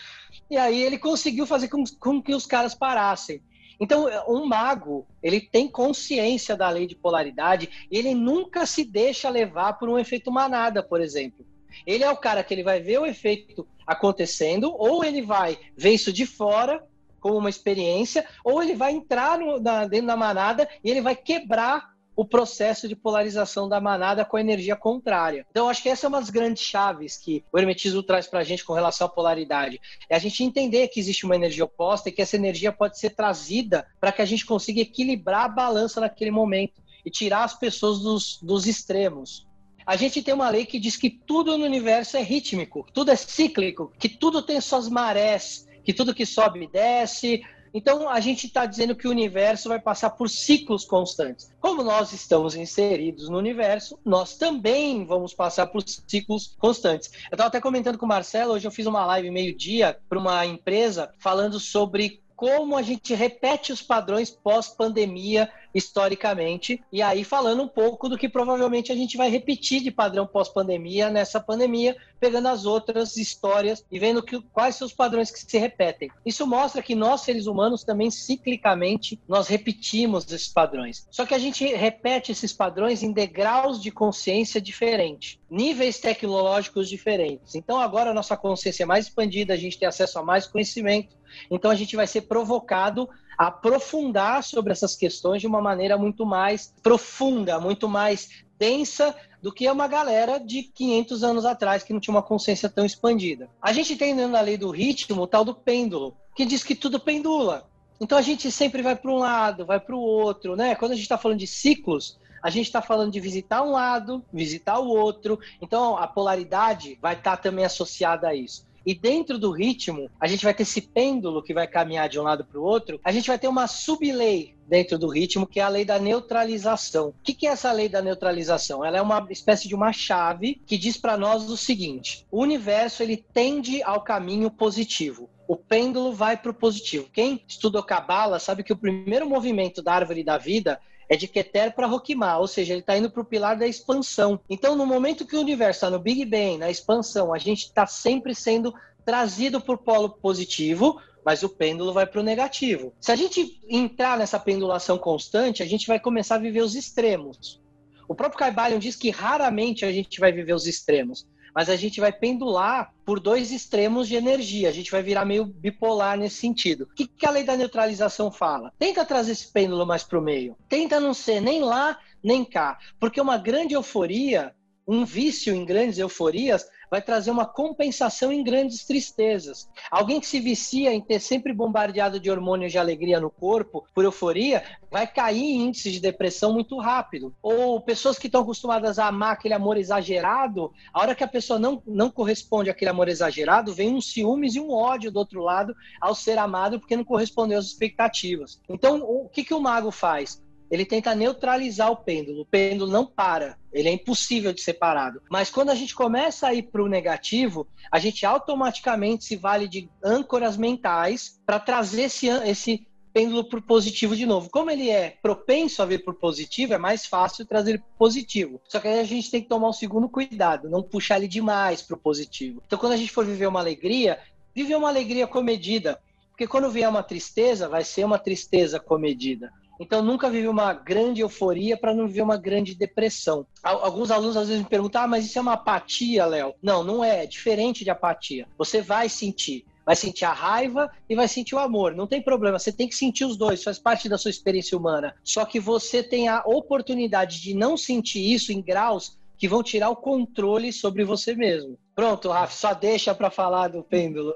E aí ele conseguiu fazer com, com que os caras parassem. Então, um mago, ele tem consciência da lei de polaridade e ele nunca se deixa levar por um efeito manada, por exemplo. Ele é o cara que ele vai ver o efeito acontecendo, ou ele vai ver isso de fora como uma experiência, ou ele vai entrar no, na, dentro da manada e ele vai quebrar o processo de polarização da manada com a energia contrária. Então, acho que essa é uma das grandes chaves que o Hermetismo traz para a gente com relação à polaridade. É a gente entender que existe uma energia oposta e que essa energia pode ser trazida para que a gente consiga equilibrar a balança naquele momento e tirar as pessoas dos, dos extremos. A gente tem uma lei que diz que tudo no universo é rítmico, tudo é cíclico, que tudo tem suas marés, que tudo que sobe desce, então, a gente está dizendo que o universo vai passar por ciclos constantes. Como nós estamos inseridos no universo, nós também vamos passar por ciclos constantes. Eu estava até comentando com o Marcelo, hoje eu fiz uma live meio-dia para uma empresa falando sobre como a gente repete os padrões pós-pandemia historicamente, e aí falando um pouco do que provavelmente a gente vai repetir de padrão pós-pandemia nessa pandemia, pegando as outras histórias e vendo que, quais são os padrões que se repetem. Isso mostra que nós, seres humanos, também ciclicamente nós repetimos esses padrões. Só que a gente repete esses padrões em degraus de consciência diferentes, níveis tecnológicos diferentes. Então agora a nossa consciência é mais expandida, a gente tem acesso a mais conhecimento, então a gente vai ser provocado a aprofundar sobre essas questões de uma maneira muito mais profunda, muito mais densa do que uma galera de 500 anos atrás que não tinha uma consciência tão expandida. A gente tem na lei do ritmo o tal do pêndulo, que diz que tudo pendula. Então a gente sempre vai para um lado, vai para o outro, né? Quando a gente está falando de ciclos, a gente está falando de visitar um lado, visitar o outro. Então a polaridade vai estar tá também associada a isso. E dentro do ritmo, a gente vai ter esse pêndulo que vai caminhar de um lado para o outro. A gente vai ter uma sublei dentro do ritmo, que é a lei da neutralização. O que é essa lei da neutralização? Ela é uma espécie de uma chave que diz para nós o seguinte: o universo ele tende ao caminho positivo. O pêndulo vai para o positivo. Quem estudou Cabala sabe que o primeiro movimento da árvore da vida é de Keter para Roquimar, ou seja, ele está indo para o pilar da expansão. Então, no momento que o universo está no Big Bang, na expansão, a gente está sempre sendo trazido o polo positivo, mas o pêndulo vai para o negativo. Se a gente entrar nessa pendulação constante, a gente vai começar a viver os extremos. O próprio Caibalion diz que raramente a gente vai viver os extremos mas a gente vai pendular por dois extremos de energia. A gente vai virar meio bipolar nesse sentido. O que, que a lei da neutralização fala? Tenta trazer esse pêndulo mais para o meio. Tenta não ser nem lá nem cá, porque uma grande euforia, um vício em grandes euforias, vai trazer uma compensação em grandes tristezas. Alguém que se vicia em ter sempre bombardeado de hormônios de alegria no corpo, por euforia, vai cair em índice de depressão muito rápido. Ou pessoas que estão acostumadas a amar aquele amor exagerado, a hora que a pessoa não, não corresponde àquele amor exagerado, vem um ciúmes e um ódio do outro lado ao ser amado porque não correspondeu às expectativas. Então, o que, que o mago faz? Ele tenta neutralizar o pêndulo. O pêndulo não para, ele é impossível de ser parado. Mas quando a gente começa a ir para o negativo, a gente automaticamente se vale de âncoras mentais para trazer esse, esse pêndulo para o positivo de novo. Como ele é propenso a vir para o positivo, é mais fácil trazer para positivo. Só que aí a gente tem que tomar um segundo cuidado, não puxar ele demais para o positivo. Então, quando a gente for viver uma alegria, viver uma alegria comedida. Porque quando vier uma tristeza, vai ser uma tristeza comedida. Então, nunca vivi uma grande euforia para não viver uma grande depressão. Alguns alunos às vezes me perguntam: ah, mas isso é uma apatia, Léo? Não, não é. É diferente de apatia. Você vai sentir. Vai sentir a raiva e vai sentir o amor. Não tem problema, você tem que sentir os dois, faz parte da sua experiência humana. Só que você tem a oportunidade de não sentir isso em graus que vão tirar o controle sobre você mesmo. Pronto, Rafa, só deixa para falar do pêndulo.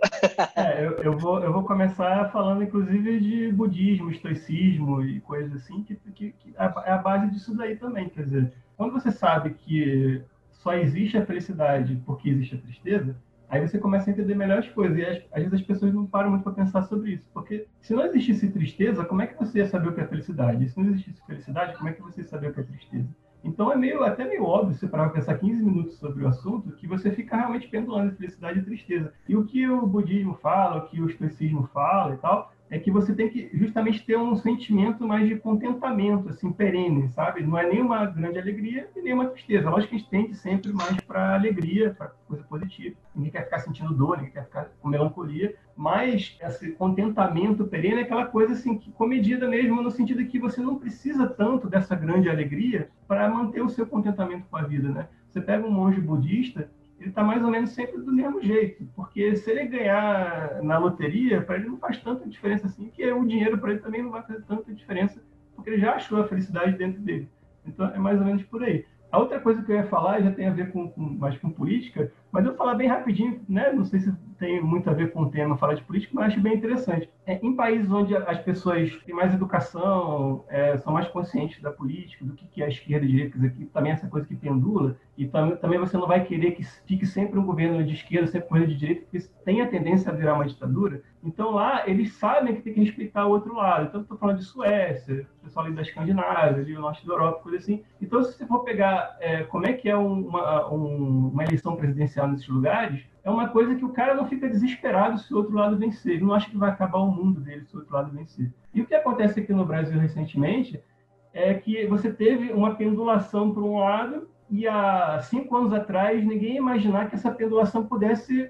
É, eu, eu, vou, eu vou começar falando, inclusive, de budismo, estoicismo e coisas assim, que, que, que é a base disso daí também. Quer dizer, quando você sabe que só existe a felicidade porque existe a tristeza, aí você começa a entender melhor as coisas. E às, às vezes as pessoas não param muito para pensar sobre isso. Porque se não existisse tristeza, como é que você ia saber o que é felicidade? E se não existisse felicidade, como é que você ia saber o que é tristeza? Então é meio até meio óbvio, se para pensar 15 minutos sobre o assunto, que você fica realmente pendulando entre felicidade e tristeza. E o que o budismo fala, o que o estoicismo fala e tal, é que você tem que justamente ter um sentimento mais de contentamento, assim, perene, sabe? Não é nem uma grande alegria e nem uma tristeza. Lógico que a gente tende sempre mais para alegria, para coisa positiva. Ninguém quer ficar sentindo dor, ninguém quer ficar com melancolia, mas esse contentamento perene é aquela coisa assim que comedida mesmo no sentido que você não precisa tanto dessa grande alegria para manter o seu contentamento com a vida, né? Você pega um monge budista, ele está mais ou menos sempre do mesmo jeito, porque se ele ganhar na loteria, para ele não faz tanta diferença assim, que o dinheiro para ele também não vai fazer tanta diferença, porque ele já achou a felicidade dentro dele. Então é mais ou menos por aí. A outra coisa que eu ia falar já tem a ver com, com mais com política, mas eu vou falar bem rapidinho, né? Não sei se tem muito a ver com o tema falar de política, mas acho bem interessante. É, em países onde as pessoas têm mais educação, é, são mais conscientes da política, do que, que é a esquerda e a direita, aqui também essa coisa que pendula, e tam, também você não vai querer que fique sempre um governo de esquerda, sempre um governo de direita, porque tem a tendência a virar uma ditadura. Então lá eles sabem que tem que respeitar o outro lado. Então estou falando de Suécia, pessoal ali da Escandinávia, ali o norte da Europa, coisa assim. Então se você for pegar é, como é que é uma, uma eleição presidencial nesses lugares, é uma coisa que o cara não fica desesperado se o outro lado vencer. Ele não acha que vai acabar o mundo dele se o outro lado vencer. E o que acontece aqui no Brasil recentemente é que você teve uma pendulação para um lado e há cinco anos atrás ninguém ia imaginar que essa pendulação pudesse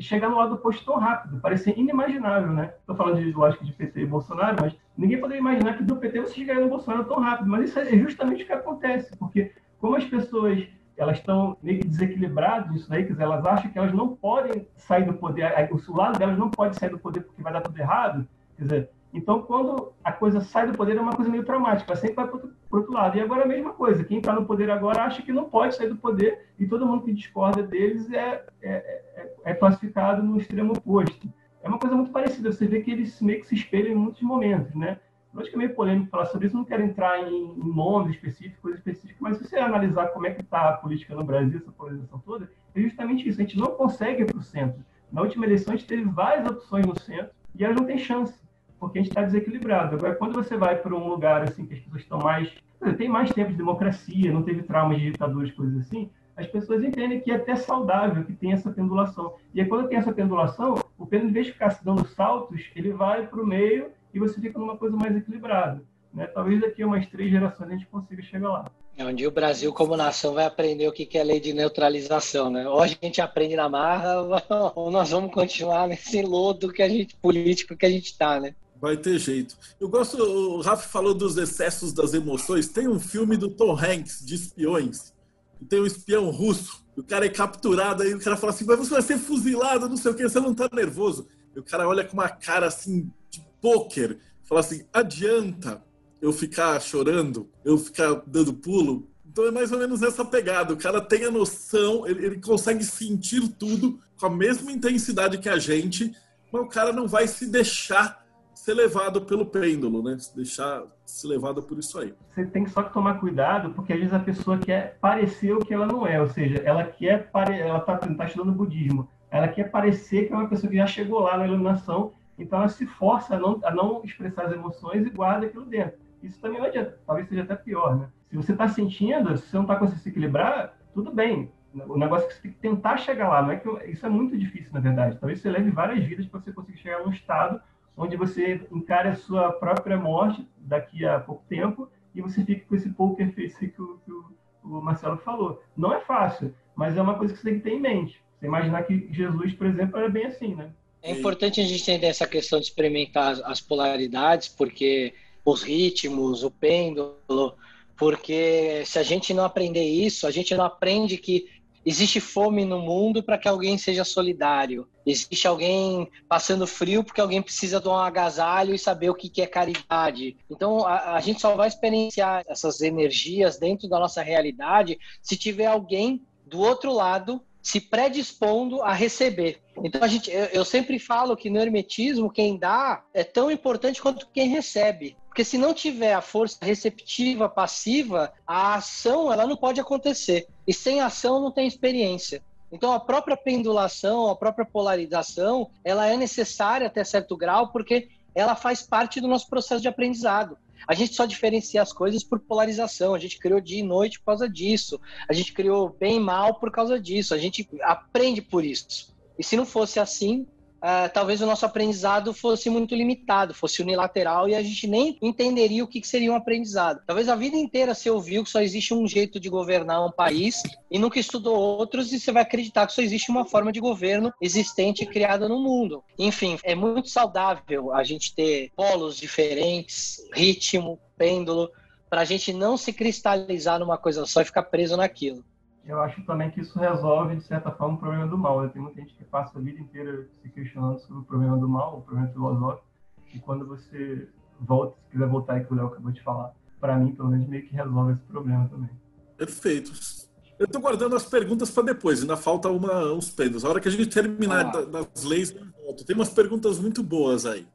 chegar no lado oposto tão rápido. Parecia inimaginável, né? Estou falando de lógica de PT e Bolsonaro, mas ninguém poderia imaginar que do PT você chegaria no Bolsonaro tão rápido. Mas isso é justamente o que acontece, porque como as pessoas elas estão meio que desequilibradas nisso daí, quer dizer, elas acham que elas não podem sair do poder, o lado delas não pode sair do poder porque vai dar tudo errado, quer dizer, então quando a coisa sai do poder é uma coisa meio traumática, sempre vai para o outro lado. E agora é a mesma coisa, quem está no poder agora acha que não pode sair do poder e todo mundo que discorda deles é, é, é, é classificado no extremo oposto. É uma coisa muito parecida, você vê que eles meio que se espelham em muitos momentos, né? Acho que é meio polêmico falar sobre isso, não quero entrar em, nomes específicos, coisas específicas, mas se você analisar como é que está a política no Brasil, essa polarização toda, é justamente isso. A gente não consegue ir para o centro. Na última eleição, a gente teve várias opções no centro e elas não têm chance, porque a gente está desequilibrado. Agora, quando você vai para um lugar assim que as pessoas estão mais. tem mais tempo de democracia, não teve traumas de ditadores, coisas assim, as pessoas entendem que é até saudável que tem essa pendulação. E aí, quando tem essa pendulação, o pêndulo, em vez de ficar se dando saltos, ele vai para o meio e você fica numa coisa mais equilibrada. Né? Talvez daqui a umas três gerações a gente consiga chegar lá. É onde o Brasil, como nação, vai aprender o que é lei de neutralização, né? Ou a gente aprende na marra, ou nós vamos continuar nesse lodo que a gente, político que a gente está, né? Vai ter jeito. Eu gosto, o Rafa falou dos excessos das emoções. Tem um filme do Tom Hanks, de espiões, tem um espião russo, o cara é capturado, aí o cara fala assim, mas você vai ser fuzilado, não sei o que, você não tá nervoso. E o cara olha com uma cara assim, pôquer, falar assim, adianta eu ficar chorando, eu ficar dando pulo. Então é mais ou menos essa pegada. O cara tem a noção, ele, ele consegue sentir tudo com a mesma intensidade que a gente, mas o cara não vai se deixar ser levado pelo pêndulo, né? Se deixar ser levado por isso aí. Você tem que só tomar cuidado, porque às vezes a pessoa quer parecer o que ela não é, ou seja, ela quer pare... ela está tá estudando budismo, ela quer parecer que é uma pessoa que já chegou lá na iluminação então ela se força a não, a não expressar as emoções e guarda aquilo dentro. Isso também não adianta, talvez seja até pior, né? Se você está sentindo, se você não está conseguindo se equilibrar, tudo bem. O negócio é que você tem que tentar chegar lá. Não é que isso é muito difícil, na verdade. Talvez você leve várias vidas para você conseguir chegar num estado onde você encare a sua própria morte daqui a pouco tempo e você fique com esse poker face que o, que o Marcelo falou. Não é fácil, mas é uma coisa que você tem que ter em mente. Você imaginar que Jesus, por exemplo, era bem assim, né? É importante a gente entender essa questão de experimentar as polaridades, porque os ritmos, o pêndulo, porque se a gente não aprender isso, a gente não aprende que existe fome no mundo para que alguém seja solidário. Existe alguém passando frio porque alguém precisa de um agasalho e saber o que é caridade. Então, a, a gente só vai experienciar essas energias dentro da nossa realidade se tiver alguém do outro lado se predispondo a receber. Então a gente, eu, eu, sempre falo que no hermetismo quem dá é tão importante quanto quem recebe, porque se não tiver a força receptiva passiva, a ação ela não pode acontecer e sem ação não tem experiência. Então a própria pendulação, a própria polarização, ela é necessária até certo grau porque ela faz parte do nosso processo de aprendizado. A gente só diferencia as coisas por polarização. A gente criou dia e noite por causa disso. A gente criou bem e mal por causa disso. A gente aprende por isso. E se não fosse assim, uh, talvez o nosso aprendizado fosse muito limitado, fosse unilateral e a gente nem entenderia o que, que seria um aprendizado. Talvez a vida inteira você ouviu que só existe um jeito de governar um país e nunca estudou outros e você vai acreditar que só existe uma forma de governo existente e criada no mundo. Enfim, é muito saudável a gente ter polos diferentes, ritmo, pêndulo, para a gente não se cristalizar numa coisa só e ficar preso naquilo eu acho também que isso resolve, de certa forma, o problema do mal. Né? Tem muita gente que passa a vida inteira se questionando sobre o problema do mal, o problema filosófico, e quando você volta, se quiser voltar aí que o Léo acabou de falar, para mim, pelo menos, meio que resolve esse problema também. Perfeito. Eu estou guardando as perguntas para depois, ainda falta uma, uns pêndulos. A hora que a gente terminar ah. das leis, eu volto. Tem umas perguntas muito boas aí.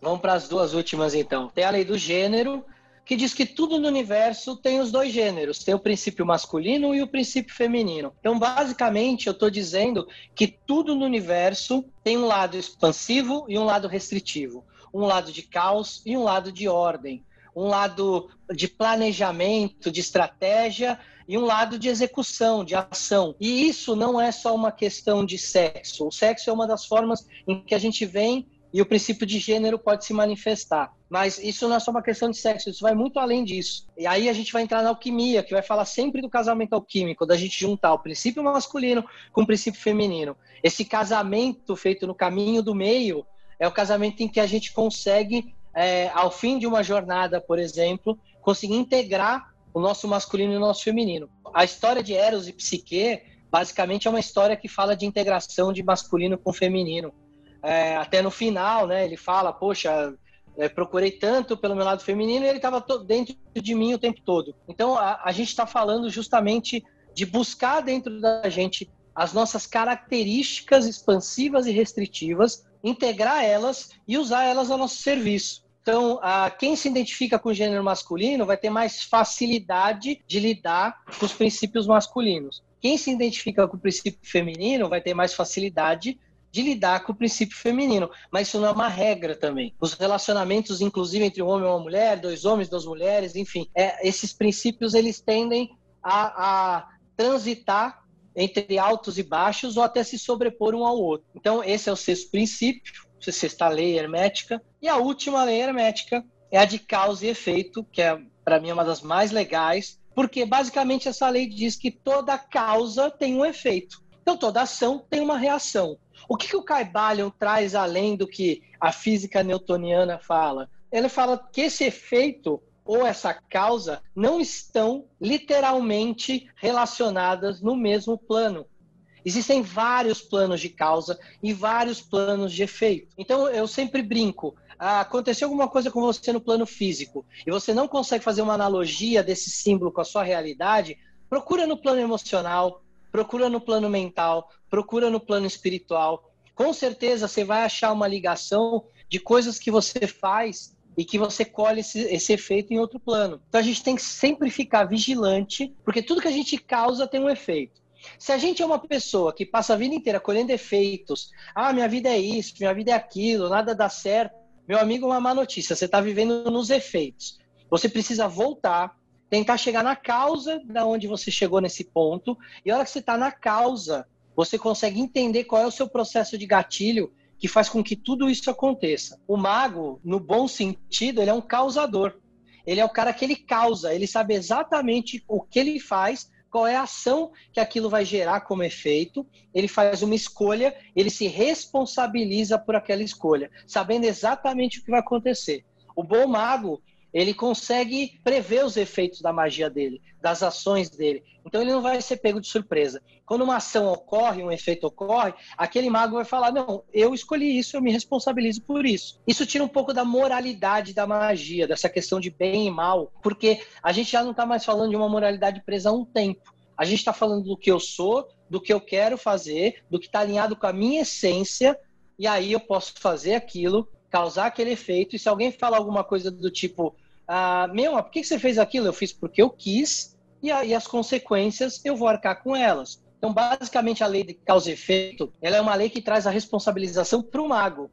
Vamos para as duas últimas, então. Tem a lei do gênero, que diz que tudo no universo tem os dois gêneros, tem o princípio masculino e o princípio feminino. Então, basicamente, eu estou dizendo que tudo no universo tem um lado expansivo e um lado restritivo, um lado de caos e um lado de ordem, um lado de planejamento, de estratégia e um lado de execução, de ação. E isso não é só uma questão de sexo. O sexo é uma das formas em que a gente vem e o princípio de gênero pode se manifestar. Mas isso não é só uma questão de sexo, isso vai muito além disso. E aí a gente vai entrar na alquimia, que vai falar sempre do casamento alquímico, da gente juntar o princípio masculino com o princípio feminino. Esse casamento feito no caminho do meio é o casamento em que a gente consegue, é, ao fim de uma jornada, por exemplo, conseguir integrar o nosso masculino e o nosso feminino. A história de Eros e Psique, basicamente, é uma história que fala de integração de masculino com feminino é, até no final, né, ele fala, poxa, é, procurei tanto pelo meu lado feminino e ele estava dentro de mim o tempo todo. Então, a, a gente está falando justamente de buscar dentro da gente as nossas características expansivas e restritivas, integrar elas e usar elas ao nosso serviço. Então, a, quem se identifica com o gênero masculino vai ter mais facilidade de lidar com os princípios masculinos. Quem se identifica com o princípio feminino vai ter mais facilidade de lidar com o princípio feminino, mas isso não é uma regra também. Os relacionamentos, inclusive entre um homem e uma mulher, dois homens, duas mulheres, enfim, é, esses princípios eles tendem a, a transitar entre altos e baixos ou até se sobrepor um ao outro. Então, esse é o sexto princípio, sexta lei hermética. E a última lei hermética é a de causa e efeito, que é, para mim, uma das mais legais, porque basicamente essa lei diz que toda causa tem um efeito. Então, toda ação tem uma reação. O que, que o Caibalion traz além do que a física newtoniana fala? Ele fala que esse efeito ou essa causa não estão literalmente relacionadas no mesmo plano. Existem vários planos de causa e vários planos de efeito. Então eu sempre brinco. Ah, aconteceu alguma coisa com você no plano físico e você não consegue fazer uma analogia desse símbolo com a sua realidade, procura no plano emocional, procura no plano mental, procura no plano espiritual. Com certeza você vai achar uma ligação de coisas que você faz e que você colhe esse, esse, efeito em outro plano. Então a gente tem que sempre ficar vigilante, porque tudo que a gente causa tem um efeito. Se a gente é uma pessoa que passa a vida inteira colhendo efeitos, ah, minha vida é isso, minha vida é aquilo, nada dá certo, meu amigo, uma má notícia, você está vivendo nos efeitos. Você precisa voltar, tentar chegar na causa da onde você chegou nesse ponto, e a hora que você está na causa, você consegue entender qual é o seu processo de gatilho que faz com que tudo isso aconteça. O mago, no bom sentido, ele é um causador. Ele é o cara que ele causa, ele sabe exatamente o que ele faz, qual é a ação que aquilo vai gerar como efeito, ele faz uma escolha, ele se responsabiliza por aquela escolha, sabendo exatamente o que vai acontecer. O bom mago, ele consegue prever os efeitos da magia dele, das ações dele. Então ele não vai ser pego de surpresa. Quando uma ação ocorre, um efeito ocorre, aquele mago vai falar: não, eu escolhi isso, eu me responsabilizo por isso. Isso tira um pouco da moralidade da magia, dessa questão de bem e mal, porque a gente já não está mais falando de uma moralidade presa a um tempo. A gente está falando do que eu sou, do que eu quero fazer, do que está alinhado com a minha essência, e aí eu posso fazer aquilo causar aquele efeito. E se alguém falar alguma coisa do tipo, ah, meu, por que você fez aquilo? Eu fiz porque eu quis, e, aí as consequências eu vou arcar com elas. Então, basicamente, a lei de causa e efeito, ela é uma lei que traz a responsabilização para o mago.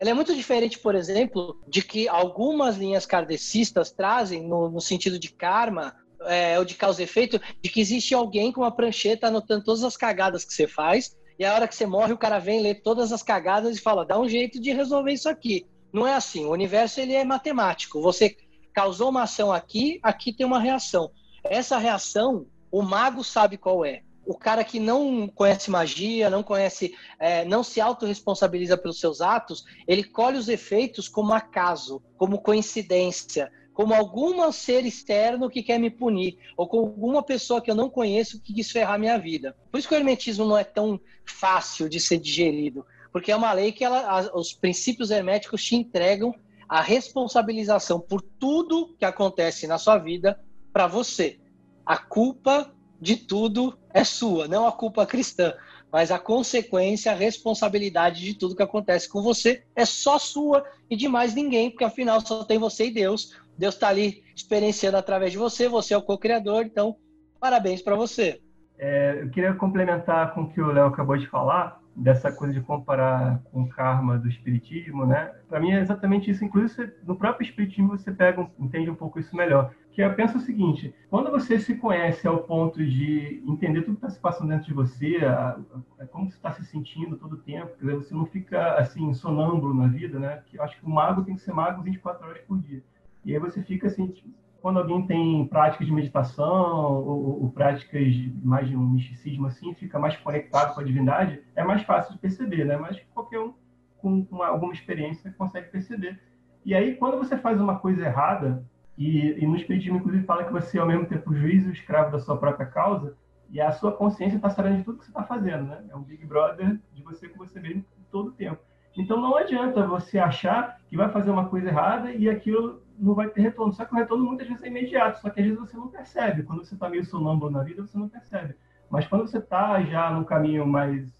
Ela é muito diferente, por exemplo, de que algumas linhas kardecistas trazem no, no sentido de karma, é, ou de causa e efeito, de que existe alguém com uma prancheta anotando todas as cagadas que você faz, e a hora que você morre, o cara vem ler todas as cagadas e fala: dá um jeito de resolver isso aqui. Não é assim. O universo ele é matemático. Você causou uma ação aqui, aqui tem uma reação. Essa reação, o mago sabe qual é. O cara que não conhece magia, não conhece, é, não se autorresponsabiliza pelos seus atos, ele colhe os efeitos como acaso, como coincidência, como algum ser externo que quer me punir, ou com alguma pessoa que eu não conheço que quis ferrar minha vida. Por isso que o hermetismo não é tão fácil de ser digerido, porque é uma lei que ela, os princípios herméticos te entregam a responsabilização por tudo que acontece na sua vida para você. A culpa de tudo é sua, não a culpa cristã, mas a consequência, a responsabilidade de tudo que acontece com você é só sua e de mais ninguém, porque afinal só tem você e Deus. Deus está ali experienciando através de você, você é o co-criador, então parabéns para você. É, eu queria complementar com o que o Léo acabou de falar, dessa coisa de comparar com o karma do espiritismo, né? Para mim é exatamente isso. Inclusive, no próprio espiritismo você pega, entende um pouco isso melhor. Que eu penso o seguinte: quando você se conhece ao ponto de entender tudo que está se passando dentro de você, a, a, como você está se sentindo todo o tempo, dizer, você não fica assim sonâmbulo na vida, né? Que eu acho que o mago tem que ser mago 24 horas por dia. E aí você fica assim, tipo, quando alguém tem práticas de meditação ou, ou, práticas mais de um misticismo assim, fica mais conectado com a divindade, é mais fácil de perceber, né? Mas qualquer um com uma, alguma experiência consegue perceber. E aí, quando você faz uma coisa errada, e, e no Espiritismo, inclusive, fala que você é ao mesmo tempo juiz e escravo da sua própria causa, e a sua consciência está sabendo de tudo que você está fazendo, né? É um Big Brother de você com você mesmo todo o tempo. Então não adianta você achar que vai fazer uma coisa errada e aquilo não vai ter retorno. Só que o retorno muitas vezes é imediato, só que às vezes você não percebe. Quando você está meio sonâmbulo na vida, você não percebe. Mas quando você está já num caminho mais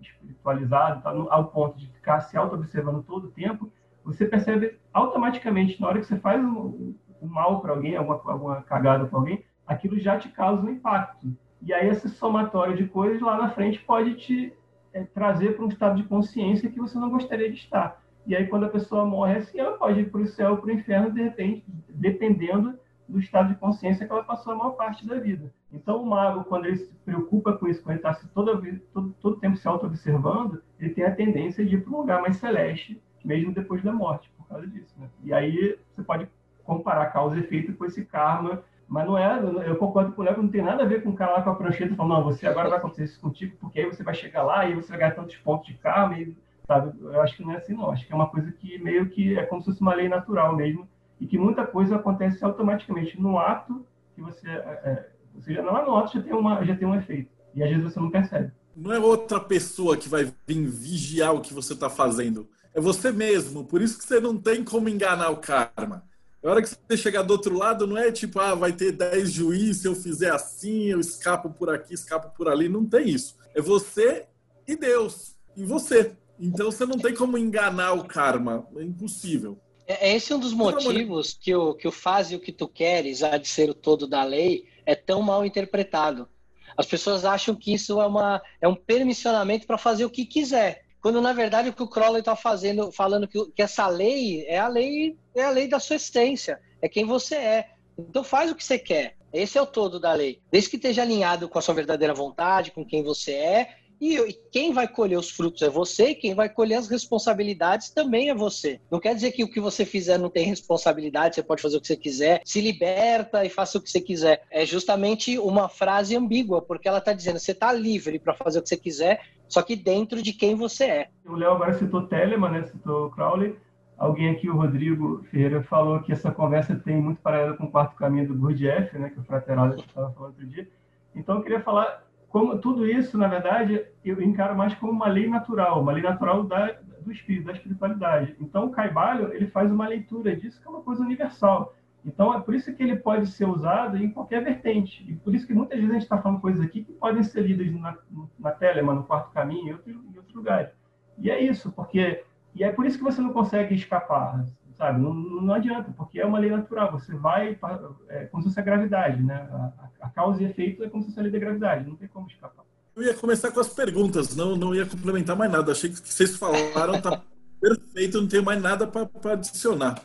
espiritualizado, tá no, ao ponto de ficar se auto-observando todo o tempo, você percebe automaticamente, na hora que você faz um, um mal para alguém, alguma, alguma cagada para alguém, aquilo já te causa um impacto. E aí esse somatório de coisas lá na frente pode te é, trazer para um estado de consciência que você não gostaria de estar. E aí, quando a pessoa morre assim, ela pode ir para o céu ou para o inferno, de repente, dependendo do estado de consciência que ela passou a maior parte da vida. Então, o mago, quando ele se preocupa com isso, quando ele está todo, todo, todo tempo se auto-observando, ele tem a tendência de ir para um lugar mais celeste, mesmo depois da morte, por causa disso. Né? E aí, você pode comparar causa e efeito com esse karma mas não é, eu concordo com o Léo não tem nada a ver com o cara lá com a prancheta falando, não, você agora vai acontecer isso contigo, porque aí você vai chegar lá e você vai ganhar tantos pontos de karma, e, sabe? Eu acho que não é assim, não. Acho que é uma coisa que meio que é como se fosse uma lei natural mesmo, e que muita coisa acontece automaticamente no ato que você, é, é você já, não é no ato, já tem, uma, já tem um efeito. E às vezes você não percebe. Não é outra pessoa que vai vir vigiar o que você está fazendo. É você mesmo. Por isso que você não tem como enganar o karma. A hora que você chegar do outro lado, não é tipo, ah, vai ter 10 juízes, se eu fizer assim, eu escapo por aqui, escapo por ali. Não tem isso. É você e Deus. E você. Então você não tem como enganar o karma. É impossível. É, é esse um dos motivos que o, que o faz e o que tu queres, a de ser o todo da lei, é tão mal interpretado. As pessoas acham que isso é, uma, é um permissionamento para fazer o que quiser. Quando na verdade o que o Crowley está fazendo, falando que, que, essa lei é a lei, é a lei da sua essência, é quem você é. Então faz o que você quer. Esse é o todo da lei. Desde que esteja alinhado com a sua verdadeira vontade, com quem você é, e, e, quem vai colher os frutos é você, quem vai colher as responsabilidades também é você. Não quer dizer que o que você fizer não tem responsabilidade, você pode fazer o que você quiser, se liberta e faça o que você quiser. É justamente uma frase ambígua, porque ela está dizendo você está livre para fazer o que você quiser, só que dentro de quem você é. O Léo agora citou Telemann, né? citou Crowley. Alguém aqui, o Rodrigo Ferreira, falou que essa conversa tem muito paralelo com o quarto caminho do Gurdjieff, né? que o Fraterado estava falando outro dia. Então, eu queria falar como tudo isso, na verdade, eu encaro mais como uma lei natural, uma lei natural da, do espírito, da espiritualidade. Então, o Caibalho, ele faz uma leitura disso que é uma coisa universal. Então, é por isso que ele pode ser usado em qualquer vertente. E por isso que muitas vezes a gente está falando coisas aqui que podem ser lidas na, na Telema, no Quarto Caminho, em outros, em outros lugares. E é isso, porque... E é por isso que você não consegue escapar, sabe? Não, não adianta, porque é uma lei natural. Você vai... É como se fosse a gravidade, né? A, a causa e efeito é como se fosse a lei da gravidade. Não tem como escapar. Eu ia começar com as perguntas, não, não ia complementar mais nada. Achei que vocês falaram, tá perfeito, não tenho mais nada para adicionar.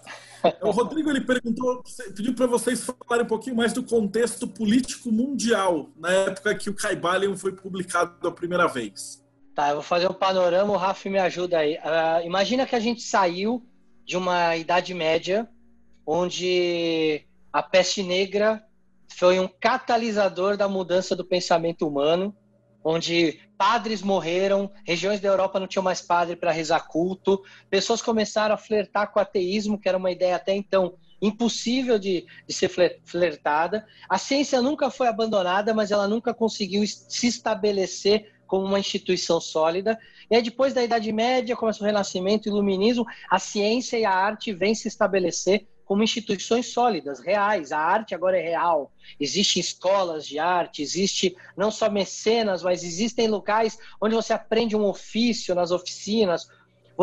O Rodrigo ele perguntou, pediu para vocês falarem um pouquinho mais do contexto político mundial na época que o Caibalion foi publicado a primeira vez. Tá, eu vou fazer um panorama, o Rafa me ajuda aí. Uh, imagina que a gente saiu de uma Idade Média, onde a peste negra foi um catalisador da mudança do pensamento humano, onde padres morreram, regiões da Europa não tinham mais padre para rezar culto, pessoas começaram a flertar com o ateísmo, que era uma ideia até então impossível de, de ser flertada. A ciência nunca foi abandonada, mas ela nunca conseguiu se estabelecer como uma instituição sólida. E aí, depois da Idade Média, começa o Renascimento, o Iluminismo, a ciência e a arte vêm se estabelecer como instituições sólidas, reais. A arte agora é real. Existem escolas de arte, existe não só mecenas, mas existem locais onde você aprende um ofício nas oficinas.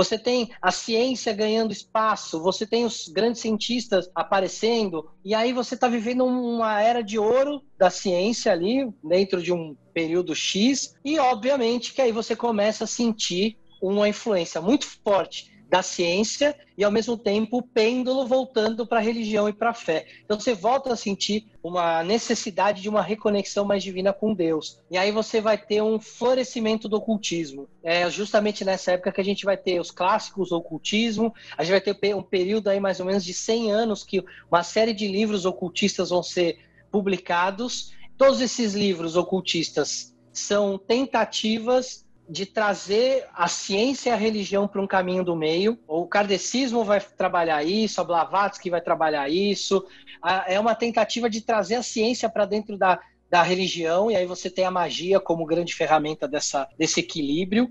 Você tem a ciência ganhando espaço, você tem os grandes cientistas aparecendo, e aí você está vivendo uma era de ouro da ciência ali, dentro de um período X, e obviamente que aí você começa a sentir uma influência muito forte da ciência e ao mesmo tempo o pêndulo voltando para a religião e para a fé. Então você volta a sentir uma necessidade de uma reconexão mais divina com Deus. E aí você vai ter um florescimento do ocultismo. É justamente nessa época que a gente vai ter os clássicos do ocultismo, a gente vai ter um período aí mais ou menos de 100 anos que uma série de livros ocultistas vão ser publicados. Todos esses livros ocultistas são tentativas de trazer a ciência e a religião para um caminho do meio. O kardecismo vai trabalhar isso, a Blavatsky vai trabalhar isso. É uma tentativa de trazer a ciência para dentro da, da religião, e aí você tem a magia como grande ferramenta dessa, desse equilíbrio.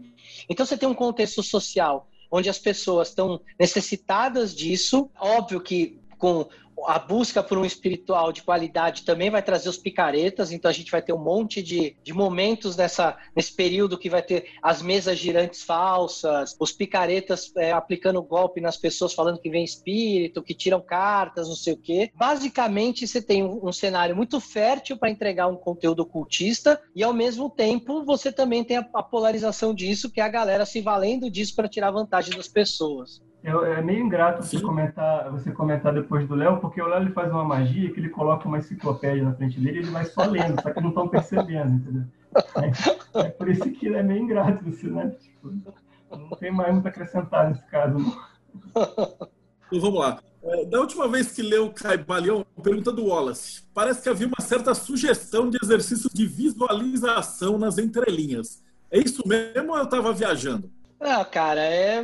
Então você tem um contexto social onde as pessoas estão necessitadas disso. Óbvio que com a busca por um espiritual de qualidade também vai trazer os picaretas, então a gente vai ter um monte de, de momentos nessa, nesse período que vai ter as mesas girantes falsas, os picaretas é, aplicando golpe nas pessoas falando que vem espírito, que tiram cartas, não sei o quê. Basicamente, você tem um, um cenário muito fértil para entregar um conteúdo ocultista e, ao mesmo tempo, você também tem a, a polarização disso, que é a galera se valendo disso para tirar vantagem das pessoas. É, é meio ingrato você comentar, você comentar depois do Léo, porque o Léo ele faz uma magia que ele coloca uma enciclopédia na frente dele e ele vai só lendo, só que não estão percebendo, entendeu? É, é, por isso que é meio ingrato você, né? Tipo, não tem mais muito a acrescentar nesse caso. Então vamos lá. É, da última vez que leu Caibalion, pergunta do Wallace. Parece que havia uma certa sugestão de exercícios de visualização nas entrelinhas. É isso mesmo ou eu estava viajando? Não, cara, é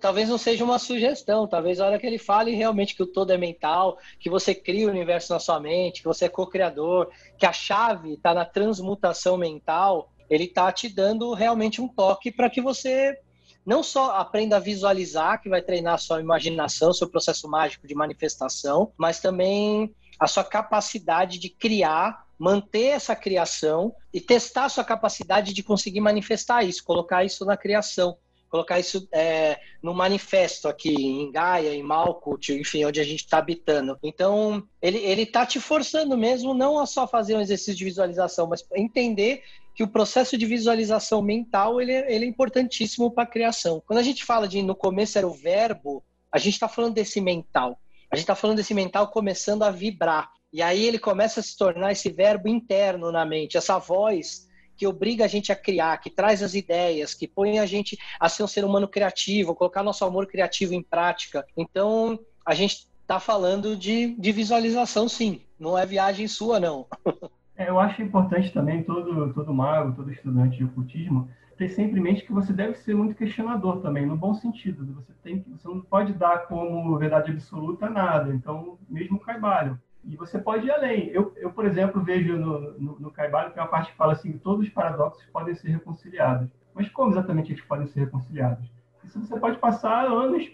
talvez não seja uma sugestão, talvez a hora que ele fale realmente que o todo é mental, que você cria o universo na sua mente, que você é co-criador, que a chave está na transmutação mental, ele está te dando realmente um toque para que você não só aprenda a visualizar, que vai treinar a sua imaginação, seu processo mágico de manifestação, mas também a sua capacidade de criar, manter essa criação e testar a sua capacidade de conseguir manifestar isso, colocar isso na criação colocar isso é, no manifesto aqui em Gaia, em Malkuth, enfim, onde a gente está habitando. Então, ele ele está te forçando mesmo não a só fazer um exercício de visualização, mas entender que o processo de visualização mental ele, é, ele é importantíssimo para a criação. Quando a gente fala de no começo era o verbo, a gente está falando desse mental. A gente está falando desse mental começando a vibrar. E aí ele começa a se tornar esse verbo interno na mente, essa voz que obriga a gente a criar, que traz as ideias, que põe a gente a ser um ser humano criativo, colocar nosso amor criativo em prática. Então, a gente está falando de, de visualização, sim. Não é viagem sua, não. É, eu acho importante também todo, todo mago, todo estudante de ocultismo, ter sempre em mente que você deve ser muito questionador também, no bom sentido. Você tem você não pode dar como verdade absoluta nada. Então, mesmo o caibalho. E você pode ir além. Eu, eu por exemplo, vejo no, no, no que é uma parte que fala assim, todos os paradoxos podem ser reconciliados. Mas como exatamente eles podem ser reconciliados? Isso você pode passar anos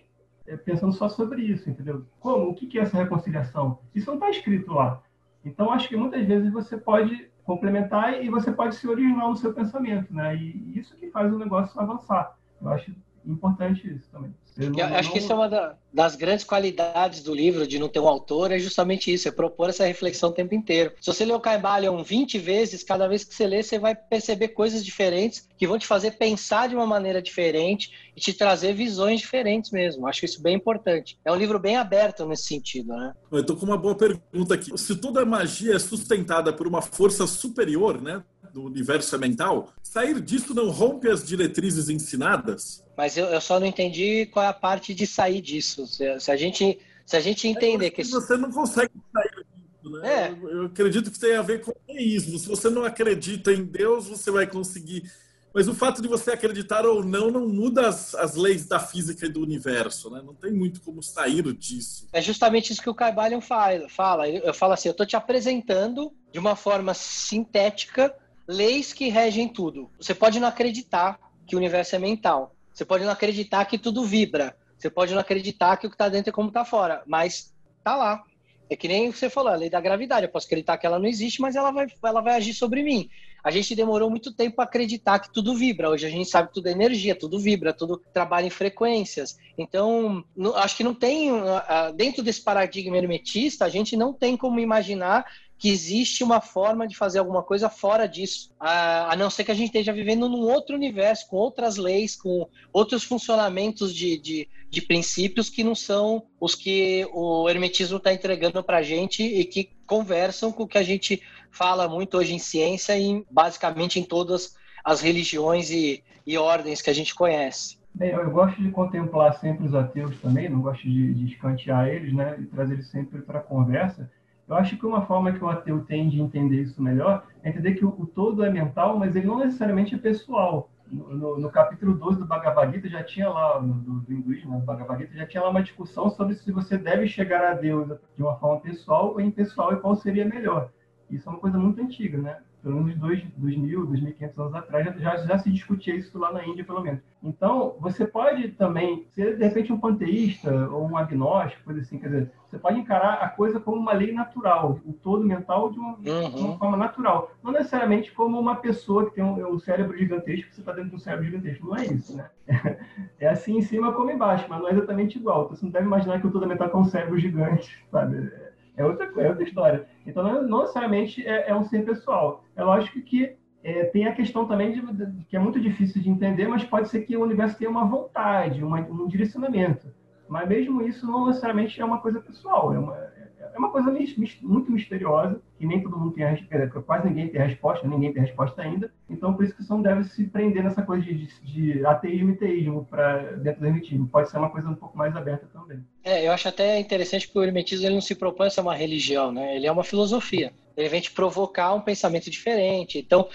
é, pensando só sobre isso, entendeu? Como? O que é essa reconciliação? Isso não está escrito lá. Então, acho que muitas vezes você pode complementar e você pode ser original no seu pensamento, né? E isso que faz o negócio avançar. Eu acho importante isso também. Eu, não, acho não... que isso é uma da, das grandes qualidades do livro, de não ter um autor, é justamente isso, é propor essa reflexão o tempo inteiro. Se você ler o Caibalion 20 vezes, cada vez que você lê, você vai perceber coisas diferentes que vão te fazer pensar de uma maneira diferente e te trazer visões diferentes mesmo. Acho isso bem importante. É um livro bem aberto nesse sentido, né? Eu estou com uma boa pergunta aqui. Se toda magia é sustentada por uma força superior, né? do universo é mental, sair disso não rompe as diretrizes ensinadas? Mas eu, eu só não entendi qual é a parte de sair disso. Se, se a gente se a gente entender que, que você não consegue sair disso, né? É. Eu, eu acredito que tem a ver com isso. Se você não acredita em Deus, você vai conseguir mas o fato de você acreditar ou não não muda as, as leis da física e do universo, né? Não tem muito como sair disso. É justamente isso que o Caibalion fala. Eu falo assim, eu estou te apresentando de uma forma sintética leis que regem tudo. Você pode não acreditar que o universo é mental. Você pode não acreditar que tudo vibra. Você pode não acreditar que o que está dentro é como está fora. Mas tá lá. É que nem você falou, a lei da gravidade. Eu posso acreditar que ela não existe, mas ela vai, ela vai agir sobre mim. A gente demorou muito tempo para acreditar que tudo vibra. Hoje a gente sabe que tudo é energia, tudo vibra, tudo trabalha em frequências. Então, acho que não tem, dentro desse paradigma hermetista, a gente não tem como imaginar que existe uma forma de fazer alguma coisa fora disso, a, não ser que a gente esteja vivendo num outro universo, com outras leis, com outros funcionamentos de, de, de princípios que não são os que o hermetismo está entregando para a gente e que conversam com o que a gente fala muito hoje em ciência e basicamente em todas as religiões e, e ordens que a gente conhece. Bem, eu gosto de contemplar sempre os ateus também, não gosto de, de escantear eles, né, e trazer eles sempre para a conversa. Eu acho que uma forma que o ateu tem de entender isso melhor é entender que o, o todo é mental, mas ele não necessariamente é pessoal. No, no, no, capítulo 12 do Bhagavad Gita já tinha lá, do, do hinduísmo, né, do Bhagavad Gita, já tinha lá uma discussão sobre se você deve chegar a Deus de uma forma pessoal ou impessoal e qual seria melhor. Isso é uma coisa muito antiga, né? Pelo menos dois, 2.000, 2.500 anos atrás, já, já se discutia isso lá na Índia, pelo menos. Então, você pode também ser, de repente, um panteísta ou um agnóstico, coisa assim, quer dizer, você pode encarar a coisa como uma lei natural, o todo mental de uma, uhum. de uma forma natural. Não necessariamente como uma pessoa que tem um, um cérebro gigantesco, você está dentro de um cérebro gigantesco. Não é isso, né? É assim em cima como embaixo, mas não é exatamente igual. Então, você não deve imaginar que o todo mental é um cérebro gigante, sabe? É outra, é outra história. Então, não, necessariamente é, é, um ser pessoal. É lógico que é, tem a questão também de, de, que é muito difícil de entender, mas pode ser que o universo tenha uma vontade, uma, um direcionamento. Mas mesmo isso não necessariamente é uma coisa pessoal, é uma, é uma coisa muito misteriosa, que nem todo mundo tem a resposta, quase ninguém tem a resposta, ninguém tem a resposta ainda. Então, por isso que não deve se prender nessa coisa de, de, de ateísmo e teísmo para dentro do hermetismo. Pode ser uma coisa um pouco mais aberta também. É, eu acho até interessante que o hermetismo ele não se propõe a ser uma religião, né? Ele é uma filosofia ele vem te provocar um pensamento diferente. Então,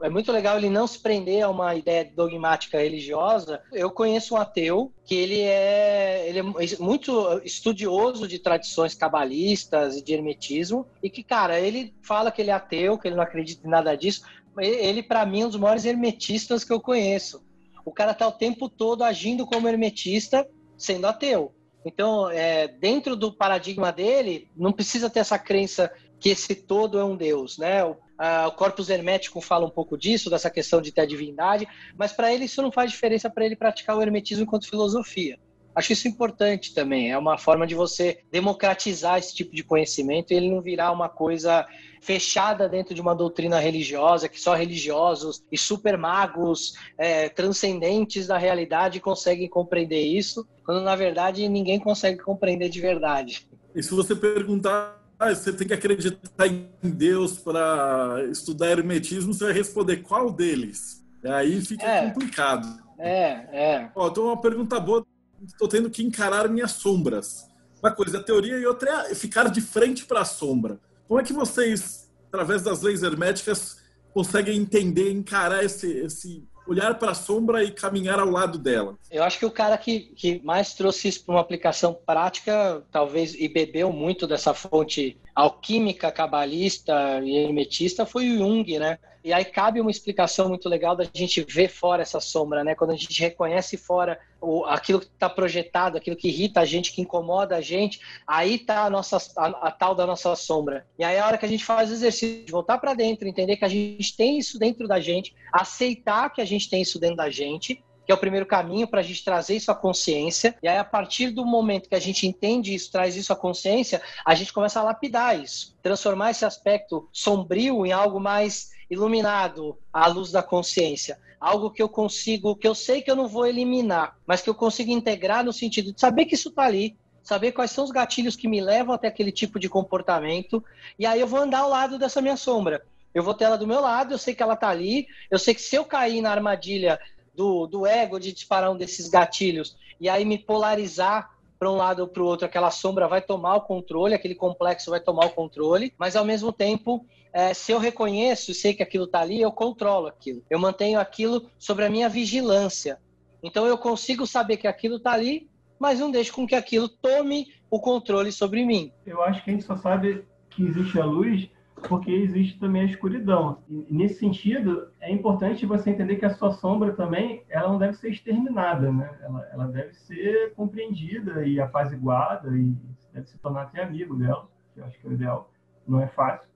é muito legal ele não se prender a uma ideia dogmática religiosa. Eu conheço um ateu que ele é, ele é muito estudioso de tradições cabalistas e de hermetismo e que, cara, ele fala que ele é ateu, que ele não acredita em nada disso. Ele, para mim, é um dos maiores hermetistas que eu conheço. O cara tá o tempo todo agindo como hermetista, sendo ateu. Então, é, dentro do paradigma dele, não precisa ter essa crença que esse todo é um Deus, né? O, a, o corpus hermético fala um pouco disso, dessa questão de ter a divindade, mas para ele isso não faz diferença para ele praticar o hermetismo enquanto filosofia. Acho isso importante também. É uma forma de você democratizar esse tipo de conhecimento e ele não virar uma coisa fechada dentro de uma doutrina religiosa, que só religiosos e super magos é, transcendentes da realidade conseguem compreender isso, quando na verdade ninguém consegue compreender de verdade. E se você perguntar ah, você tem que acreditar em Deus para estudar hermetismo, você vai responder qual deles? Aí fica é, complicado. É, é. Ó, então uma pergunta boa, estou tendo que encarar minhas sombras. Uma coisa é a teoria e outra é ficar de frente para a sombra. Como é que vocês, através das leis herméticas, conseguem entender, encarar esse, esse olhar para a sombra e caminhar ao lado dela. Eu acho que o cara que, que mais trouxe isso para uma aplicação prática, talvez, e bebeu muito dessa fonte alquímica, cabalista e hermetista, foi o Jung, né? E aí cabe uma explicação muito legal da gente ver fora essa sombra, né? Quando a gente reconhece fora o, aquilo que está projetado, aquilo que irrita a gente, que incomoda a gente, aí tá a a, a, tal da nossa sombra. E aí é a hora que a gente faz o exercício de voltar para dentro, entender que a gente tem isso dentro da gente, aceitar que a gente tem isso dentro da gente que é o primeiro caminho para a gente trazer isso à consciência. E aí, a partir do momento que a gente entende isso, traz isso à consciência, a gente começa a lapidar isso, transformar esse aspecto sombrio em algo mais iluminado à luz da consciência. Algo que eu consigo, que eu sei que eu não vou eliminar, mas que eu consigo integrar no sentido de saber que isso está ali, saber quais são os gatilhos que me levam até aquele tipo de comportamento, e aí eu vou andar ao lado dessa minha sombra. eu vou ter ela do meu lado, eu sei que ela tá ali, eu sei que se eu cair na armadilha do, do ego de disparar um desses gatilhos e aí me polarizar para um lado ou para o outro, aquela sombra vai tomar o controle, aquele complexo vai tomar o controle, mas ao mesmo tempo, é, se eu reconheço, sei que aquilo está ali, eu controlo aquilo. Eu mantenho aquilo sobre a minha vigilância. Então eu consigo saber que aquilo está ali, mas não deixo com que aquilo tome o controle sobre mim. Eu acho que a gente só sabe que existe a luz porque existe também a escuridão. E, nesse sentido, é importante você entender que a sua sombra também, ela não deve ser exterminada, né? Ela, ela deve ser compreendida e apaziguada e deve se tornar até amigo dela, que eu acho que é o ideal. Não é fácil,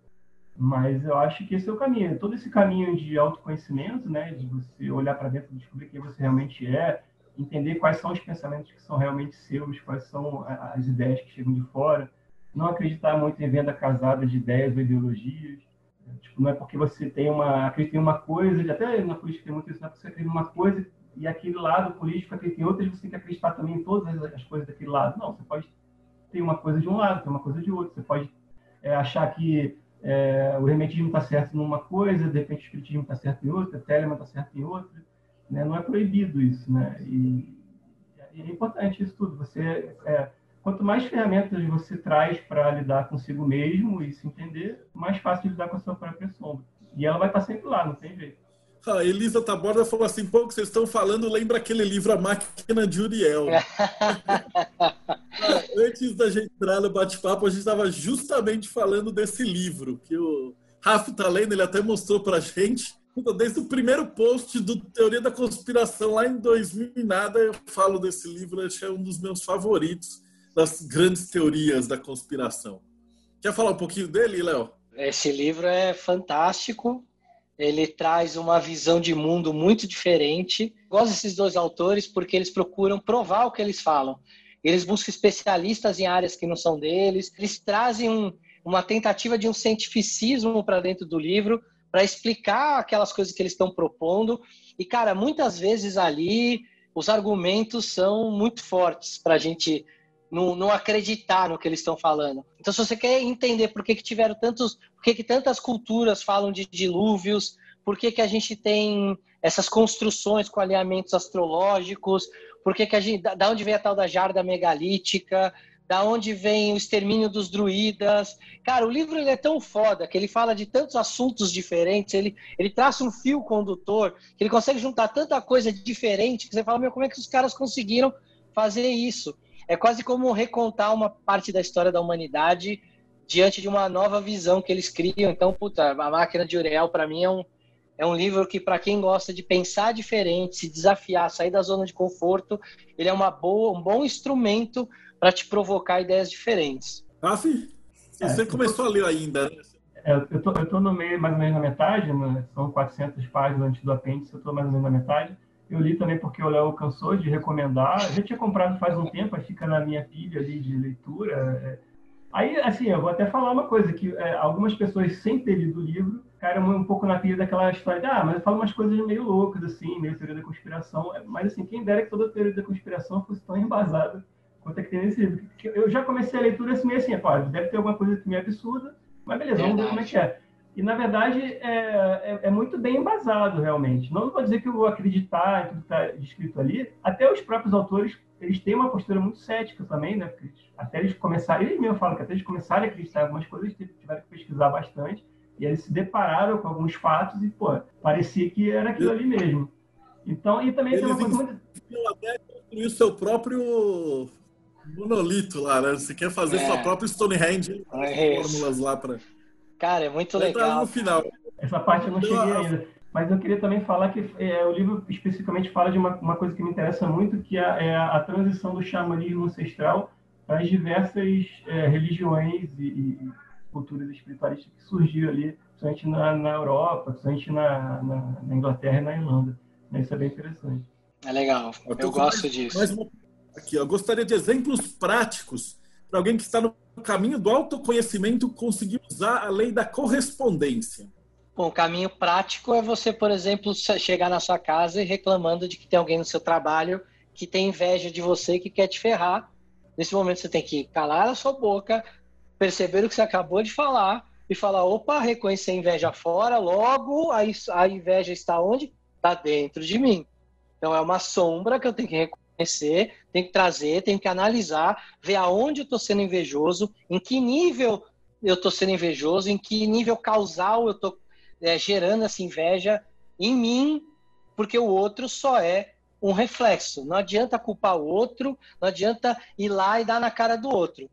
mas eu acho que esse é o caminho. Todo esse caminho de autoconhecimento, né? De você olhar para dentro, descobrir quem você realmente é, entender quais são os pensamentos que são realmente seus, quais são as ideias que chegam de fora, não acreditar muito em venda casada de ideias ou ideologias. Tipo, não é porque você tem uma, acredita em uma coisa, até na política tem muito isso, não é porque você acredita em uma coisa e aquele lado político acredita em outras, você tem que acreditar também em todas as coisas daquele lado. Não, você pode ter uma coisa de um lado, ter uma coisa de outro. Você pode é, achar que é, o hermetismo está certo numa coisa, de repente o espiritismo está certo em outra, o Telemann está certo em outra. Né? Não é proibido isso, né? E, e é importante isso tudo. Você é, Quanto mais ferramentas você traz para lidar consigo mesmo e se entender, mais fácil lidar com a sua própria sombra. E ela vai estar sempre lá, não tem jeito. A Elisa Taborda falou assim: pô, que vocês estão falando, lembra aquele livro A Máquina de Uriel. Antes da gente entrar no bate-papo, a gente estava justamente falando desse livro, que o Rafa está lendo, ele até mostrou para a gente. Desde o primeiro post do Teoria da Conspiração, lá em 2000 e nada, eu falo desse livro, acho que é um dos meus favoritos das grandes teorias da conspiração. Quer falar um pouquinho dele, Léo? Esse livro é fantástico. Ele traz uma visão de mundo muito diferente. Gosto desses dois autores porque eles procuram provar o que eles falam. Eles buscam especialistas em áreas que não são deles. Eles trazem um, uma tentativa de um cientificismo para dentro do livro para explicar aquelas coisas que eles estão propondo. E, cara, muitas vezes ali os argumentos são muito fortes para a gente não, não acreditar no que eles estão falando. Então, se você quer entender por que, que tiveram tantos, por que, que tantas culturas falam de dilúvios, por que, que a gente tem essas construções com alinhamentos astrológicos, por que, que a gente, da onde vem a tal da jarda megalítica, da onde vem o extermínio dos druidas. Cara, o livro é tão foda que ele fala de tantos assuntos diferentes, ele, ele traça um fio condutor, que ele consegue juntar tanta coisa diferente que você fala, meu, como é que os caras conseguiram fazer isso? É quase como recontar uma parte da história da humanidade diante de uma nova visão que eles criam. Então, puta, a máquina de Uriel para mim é um é um livro que para quem gosta de pensar diferente, se desafiar, sair da zona de conforto, ele é uma boa, um bom instrumento para te provocar ideias diferentes. Rafi, é, você começou tô... a ler ainda, né? É, eu tô, eu tô no meio, mais ou menos na metade, né? são 400 páginas antes do apêndice, eu tô mais ou menos na metade. Eu li também porque o Léo cansou de recomendar. Eu já tinha comprado faz um tempo, fica na minha pilha ali de leitura. É. Aí, assim, eu vou até falar uma coisa, que é, algumas pessoas, sem ter lido o livro, caíram um pouco na pilha daquela história de, ah, mas eu falo umas coisas meio loucas, assim, meio teoria da conspiração. Mas, assim, quem dera que toda teoria da conspiração fosse tão embasada quanto é que tem nesse livro. Eu já comecei a leitura assim, meio assim, pô, deve ter alguma coisa que me absurda, mas beleza, vamos ver como é que é. E, na verdade, é, é, é, muito bem embasado, realmente. Não vou dizer que eu vou acreditar em tudo que está descrito ali. Até os próprios autores, eles têm uma postura muito cética também, né? Porque até eles começarem, eles mesmo falam que até eles começarem a acreditar em algumas coisas, eles tiveram que pesquisar bastante. E eles se depararam com alguns fatos e, pô, parecia que era aquilo ali mesmo. Então, e também eles tem uma coisa muito... até construir o seu próprio monolito lá, né? Você quer fazer é. sua própria Stonehenge, é fórmulas lá para Cara, é muito legal. no final. Essa parte eu não cheguei ainda. Mas eu queria também falar que é, o livro especificamente fala de uma, uma coisa que me interessa muito, que é, é a, transição do xamanismo ancestral para as diversas é, religiões e, e, culturas espiritualistas que surgiram ali, principalmente na, na Europa, principalmente na, na, na, Inglaterra e na Irlanda. Isso é bem interessante. É legal, eu, eu gosto mais, disso. Mais uma... Aqui, eu gostaria de exemplos práticos para alguém que está no caminho do autoconhecimento conseguir usar a lei da correspondência? Bom, o caminho prático é você, por exemplo, chegar na sua casa e reclamando de que tem alguém no seu trabalho que tem inveja de você que quer te ferrar. Nesse momento você tem que calar a sua boca, perceber o que você acabou de falar, e falar: opa, reconhecer a inveja fora, logo a, inveja está onde? Está dentro de mim. Então é uma sombra que eu tenho que reconhecer, tenho que trazer, tenho que analisar, ver aonde eu estou sendo invejoso, em que nível eu estou sendo invejoso, em que nível causal eu estou é, gerando essa inveja em mim, porque o outro só é um reflexo. Não adianta culpar o outro, não adianta ir lá e dar na cara do outro.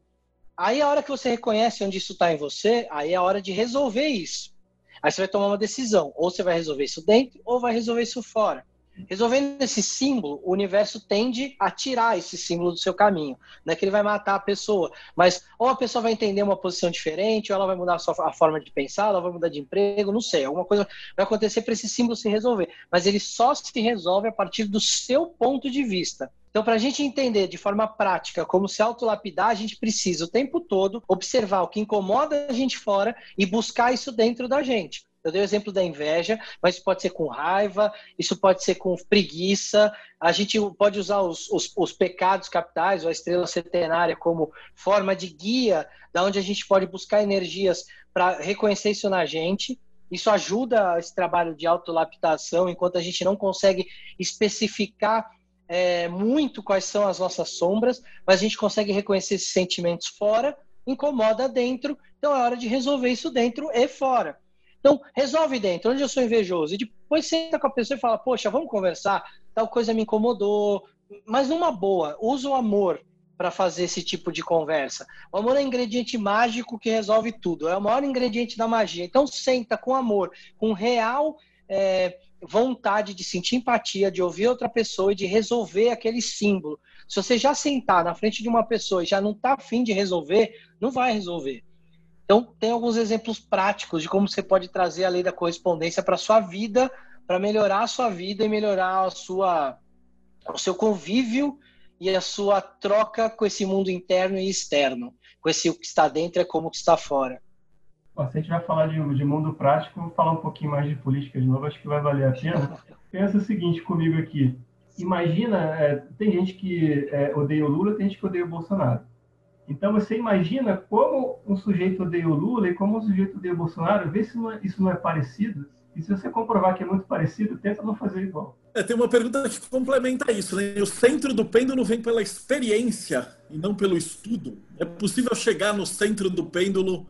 Aí a hora que você reconhece onde isso está em você, aí é a hora de resolver isso. Aí você vai tomar uma decisão. Ou você vai resolver isso dentro, ou vai resolver isso fora. Resolvendo esse símbolo, o universo tende a tirar esse símbolo do seu caminho. Não é que ele vai matar a pessoa, mas ou a pessoa vai entender uma posição diferente, ou ela vai mudar a, sua, a forma de pensar, ela vai mudar de emprego, não sei. Alguma coisa vai acontecer para esse símbolo se resolver. Mas ele só se resolve a partir do seu ponto de vista. Então, para a gente entender de forma prática como se autolapidar, a gente precisa o tempo todo observar o que incomoda a gente fora e buscar isso dentro da gente. Eu dei o exemplo da inveja, mas isso pode ser com raiva, isso pode ser com preguiça. A gente pode usar os, os, os pecados capitais ou a estrela centenária como forma de guia, da onde a gente pode buscar energias para reconhecer isso na gente. Isso ajuda esse trabalho de autolaptação, enquanto a gente não consegue especificar é, muito quais são as nossas sombras, mas a gente consegue reconhecer esses sentimentos fora, incomoda dentro, então é hora de resolver isso dentro e fora. Então, resolve dentro, onde eu sou invejoso. E depois senta com a pessoa e fala, poxa, vamos conversar, tal coisa me incomodou. Mas numa boa, usa o amor para fazer esse tipo de conversa. O amor é um ingrediente mágico que resolve tudo. É o maior ingrediente da magia. Então, senta com amor, com real é, vontade de sentir empatia, de ouvir outra pessoa e de resolver aquele símbolo. Se você já sentar na frente de uma pessoa e já não está afim de resolver, não vai resolver. Então, tem alguns exemplos práticos de como você pode trazer a lei da correspondência para a sua vida, para melhorar a sua vida e melhorar a sua, o seu convívio e a sua troca com esse mundo interno e externo, com esse o que está dentro é como o que está fora. Bom, se a gente vai falar de, de mundo prático, vou falar um pouquinho mais de política de novo, acho que vai valer a pena. Pensa o seguinte comigo aqui. Imagina, é, tem gente que é, odeia o Lula, tem gente que odeia o Bolsonaro. Então você imagina como um sujeito odeia o Lula e como um sujeito odeia o Bolsonaro, vê se não é, isso não é parecido. E se você comprovar que é muito parecido, tenta não fazer igual. É, tem uma pergunta que complementa isso, né? O centro do pêndulo vem pela experiência e não pelo estudo. É possível chegar no centro do pêndulo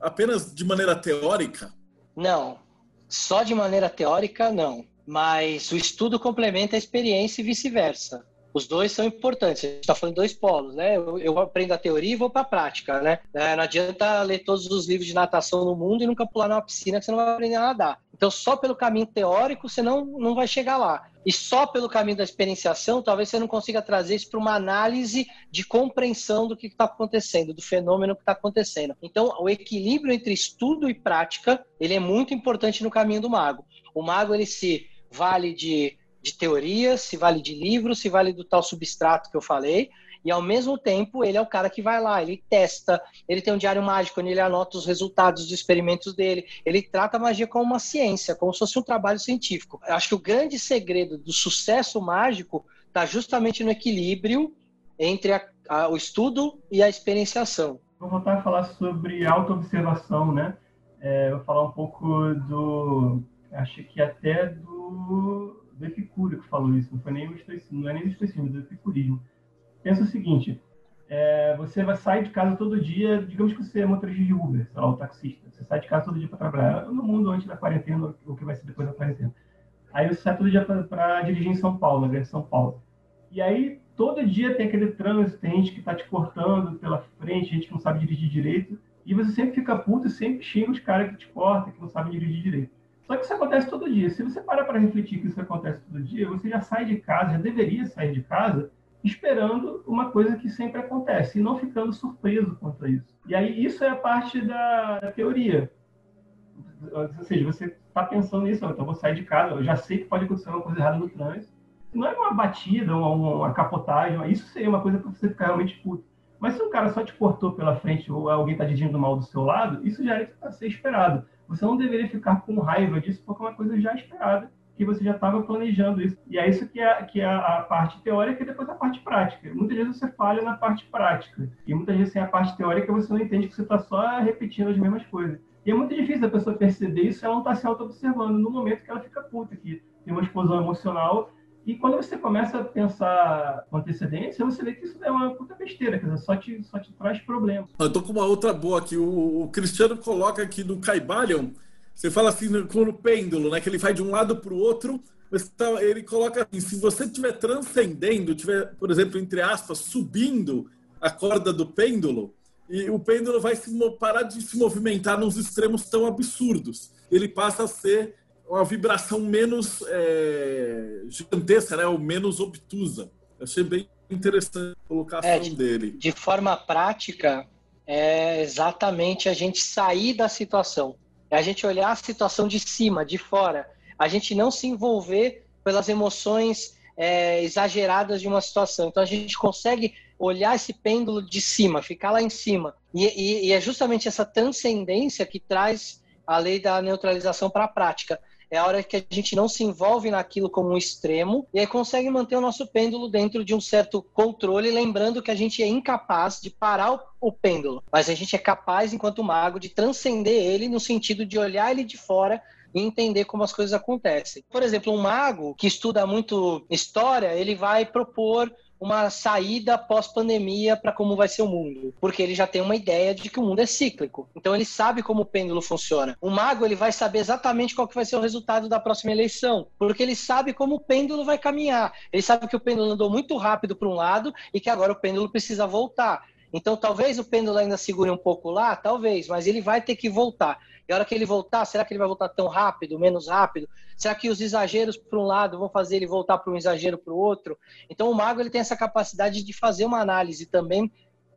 apenas de maneira teórica? Não. Só de maneira teórica, não. Mas o estudo complementa a experiência e vice-versa. Os dois são importantes. A gente está falando de dois polos, né? Eu, eu aprendo a teoria e vou para a prática, né? É, não adianta ler todos os livros de natação no mundo e nunca pular numa piscina que você não vai aprender a nadar. Então, só pelo caminho teórico você não, não vai chegar lá. E só pelo caminho da experienciação, talvez você não consiga trazer isso para uma análise de compreensão do que está acontecendo, do fenômeno que está acontecendo. Então, o equilíbrio entre estudo e prática, ele é muito importante no caminho do mago. O mago, ele se vale de de teoria, se vale de livro, se vale do tal substrato que eu falei, e ao mesmo tempo ele é o cara que vai lá, ele testa, ele tem um diário mágico, onde ele anota os resultados dos experimentos dele, ele trata a magia como uma ciência, como se fosse um trabalho científico. Eu acho que o grande segredo do sucesso mágico está justamente no equilíbrio entre a, a, o estudo e a experienciação. Vou voltar a falar sobre autoobservação, né? É, vou falar um pouco do, acho que até do do Epicúrio que falou isso, não foi nem o estoicismo, não é nem o estoicismo, é do epicurismo. Pensa o seguinte, é, você vai sair de casa todo dia, digamos que você é motorista de Uber, sei lá, o taxista, você sai de casa todo dia para trabalhar, no mundo antes da quarentena, o que vai ser depois da quarentena. Aí você sai todo dia para dirigir em São Paulo, na grande São Paulo. E aí, todo dia tem aquele trânsito, tem gente que está te cortando pela frente, gente que não sabe dirigir direito, e você sempre fica puto e sempre xinga os caras que te cortam, que não sabem dirigir direito. Só que isso acontece todo dia. Se você para para refletir que isso acontece todo dia, você já sai de casa, já deveria sair de casa, esperando uma coisa que sempre acontece e não ficando surpreso quanto a isso. E aí isso é a parte da, da teoria. Ou seja, você está pensando nisso, então vou sair de casa, eu já sei que pode acontecer uma coisa errada no trânsito. Não é uma batida, uma, uma capotagem, isso seria uma coisa para você ficar realmente puto. Mas se um cara só te cortou pela frente ou alguém está dirigindo mal do seu lado, isso já é para ser esperado. Você não deveria ficar com raiva disso, porque é uma coisa já esperada, que você já estava planejando isso. E é isso que é, que é a parte teórica e depois a parte prática. Muitas vezes você falha na parte prática. E muitas vezes sem a parte teórica você não entende que você está só repetindo as mesmas coisas. E é muito difícil a pessoa perceber isso se ela não está se auto-observando no momento que ela fica puta, que tem uma explosão emocional. E quando você começa a pensar com antecedência, você vê que isso é uma puta besteira, quer dizer, só te, só te traz problemas. Eu tô com uma outra boa aqui. O, o Cristiano coloca aqui no Caibalion, você fala assim, com o pêndulo, né? Que ele vai de um lado para o outro. Tá, ele coloca assim, se você estiver transcendendo, tiver, por exemplo, entre aspas, subindo a corda do pêndulo, e o pêndulo vai se, parar de se movimentar nos extremos tão absurdos. Ele passa a ser uma vibração menos é, gigantesca, né? ou menos obtusa. Eu achei bem interessante a colocação é, de, dele. De forma prática, é exatamente a gente sair da situação. É a gente olhar a situação de cima, de fora. A gente não se envolver pelas emoções é, exageradas de uma situação. Então a gente consegue olhar esse pêndulo de cima, ficar lá em cima. E, e, e é justamente essa transcendência que traz a lei da neutralização para a prática. É a hora que a gente não se envolve naquilo como um extremo e aí consegue manter o nosso pêndulo dentro de um certo controle, lembrando que a gente é incapaz de parar o, o pêndulo, mas a gente é capaz, enquanto mago, de transcender ele no sentido de olhar ele de fora e entender como as coisas acontecem. Por exemplo, um mago que estuda muito história, ele vai propor uma saída pós-pandemia para como vai ser o mundo, porque ele já tem uma ideia de que o mundo é cíclico. Então ele sabe como o pêndulo funciona. O mago ele vai saber exatamente qual que vai ser o resultado da próxima eleição, porque ele sabe como o pêndulo vai caminhar. Ele sabe que o pêndulo andou muito rápido para um lado e que agora o pêndulo precisa voltar. Então, talvez o pêndulo ainda segure um pouco lá, talvez, mas ele vai ter que voltar. E a hora que ele voltar, será que ele vai voltar tão rápido, menos rápido? Será que os exageros para um lado vão fazer ele voltar para um exagero para o outro? Então, o mago ele tem essa capacidade de fazer uma análise também.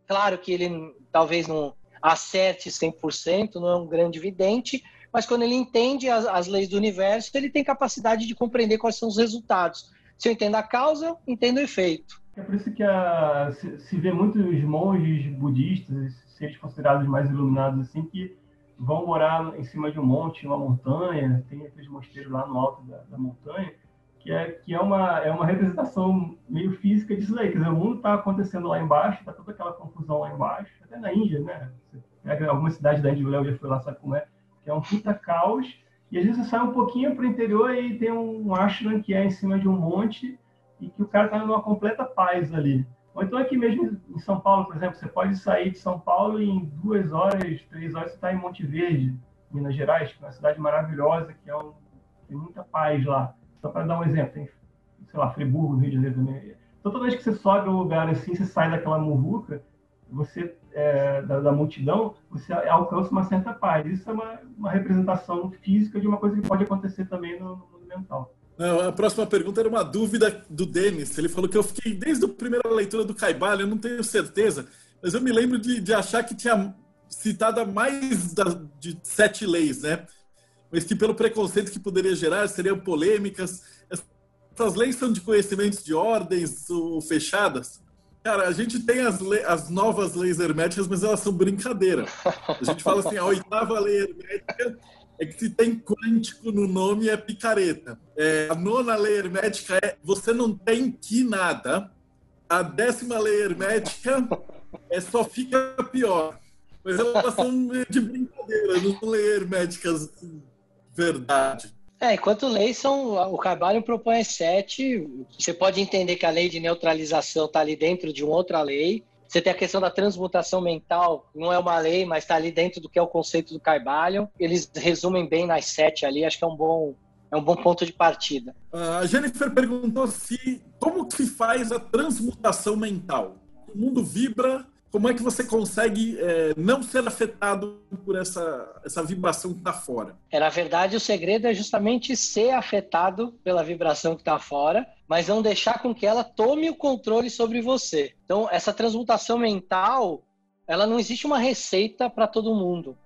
Claro que ele talvez não acerte 100%, não é um grande vidente, mas quando ele entende as, as leis do universo, ele tem capacidade de compreender quais são os resultados. Se eu entendo a causa, entendo o efeito. É por isso que a, se, se, vê muitos monges budistas, seres considerados mais iluminados assim, que vão morar em cima de um monte, uma montanha, tem aqueles mosteiros lá no alto da, da montanha, que é, que é, uma, é uma representação meio física disso aí. Quer dizer, o mundo está acontecendo lá embaixo, está toda aquela confusão lá embaixo, até na Índia, né? Alguma cidade da Índia, o Léo já foi lá, sabe como é, que é um puta caos, e às vezes você sai um pouquinho para o interior e tem um ashram que é em cima de um monte, e que o cara está numa completa paz ali. Ou então aqui mesmo em São Paulo, por exemplo, você pode sair de São Paulo e em duas horas, três horas você está em Monte Verde, Minas Gerais, que é uma cidade maravilhosa, que é um, tem muita paz lá. Só para dar um exemplo, tem, sei lá, Friburgo, Rio de Janeiro também. Então toda vez que você sobe um lugar assim, você sai daquela muvuca, você é, da, da, multidão, você alcança uma certa paz. Isso é uma, uma representação física de uma coisa que pode acontecer também no, no mundo mental. Não, a próxima pergunta era uma dúvida do Denis. Ele falou que eu fiquei desde a primeira leitura do Caibalho, eu não tenho certeza, mas eu me lembro de, de achar que tinha citado mais da, de sete leis, né? Mas que pelo preconceito que poderia gerar seriam polêmicas. Essas leis são de conhecimentos de ordens ou fechadas? Cara, a gente tem as, as novas leis herméticas, mas elas são brincadeira. A gente fala assim, a oitava lei hermética é que se tem quântico no nome é picareta. É, a nona lei hermética é você não tem que nada. A décima lei hermética é só fica pior. Mas elas são de brincadeira, não são leis herméticas assim, verdade. É, enquanto leis são. O Carvalho propõe sete. Você pode entender que a lei de neutralização está ali dentro de uma outra lei. Você tem a questão da transmutação mental, não é uma lei, mas está ali dentro do que é o conceito do Carvalho. Eles resumem bem nas sete ali, acho que é um bom, é um bom ponto de partida. A Jennifer perguntou se como se faz a transmutação mental. O mundo vibra, como é que você consegue é, não ser afetado por essa, essa vibração que está fora? É, na verdade, o segredo é justamente ser afetado pela vibração que está fora mas não deixar com que ela tome o controle sobre você. Então, essa transmutação mental, ela não existe uma receita para todo mundo.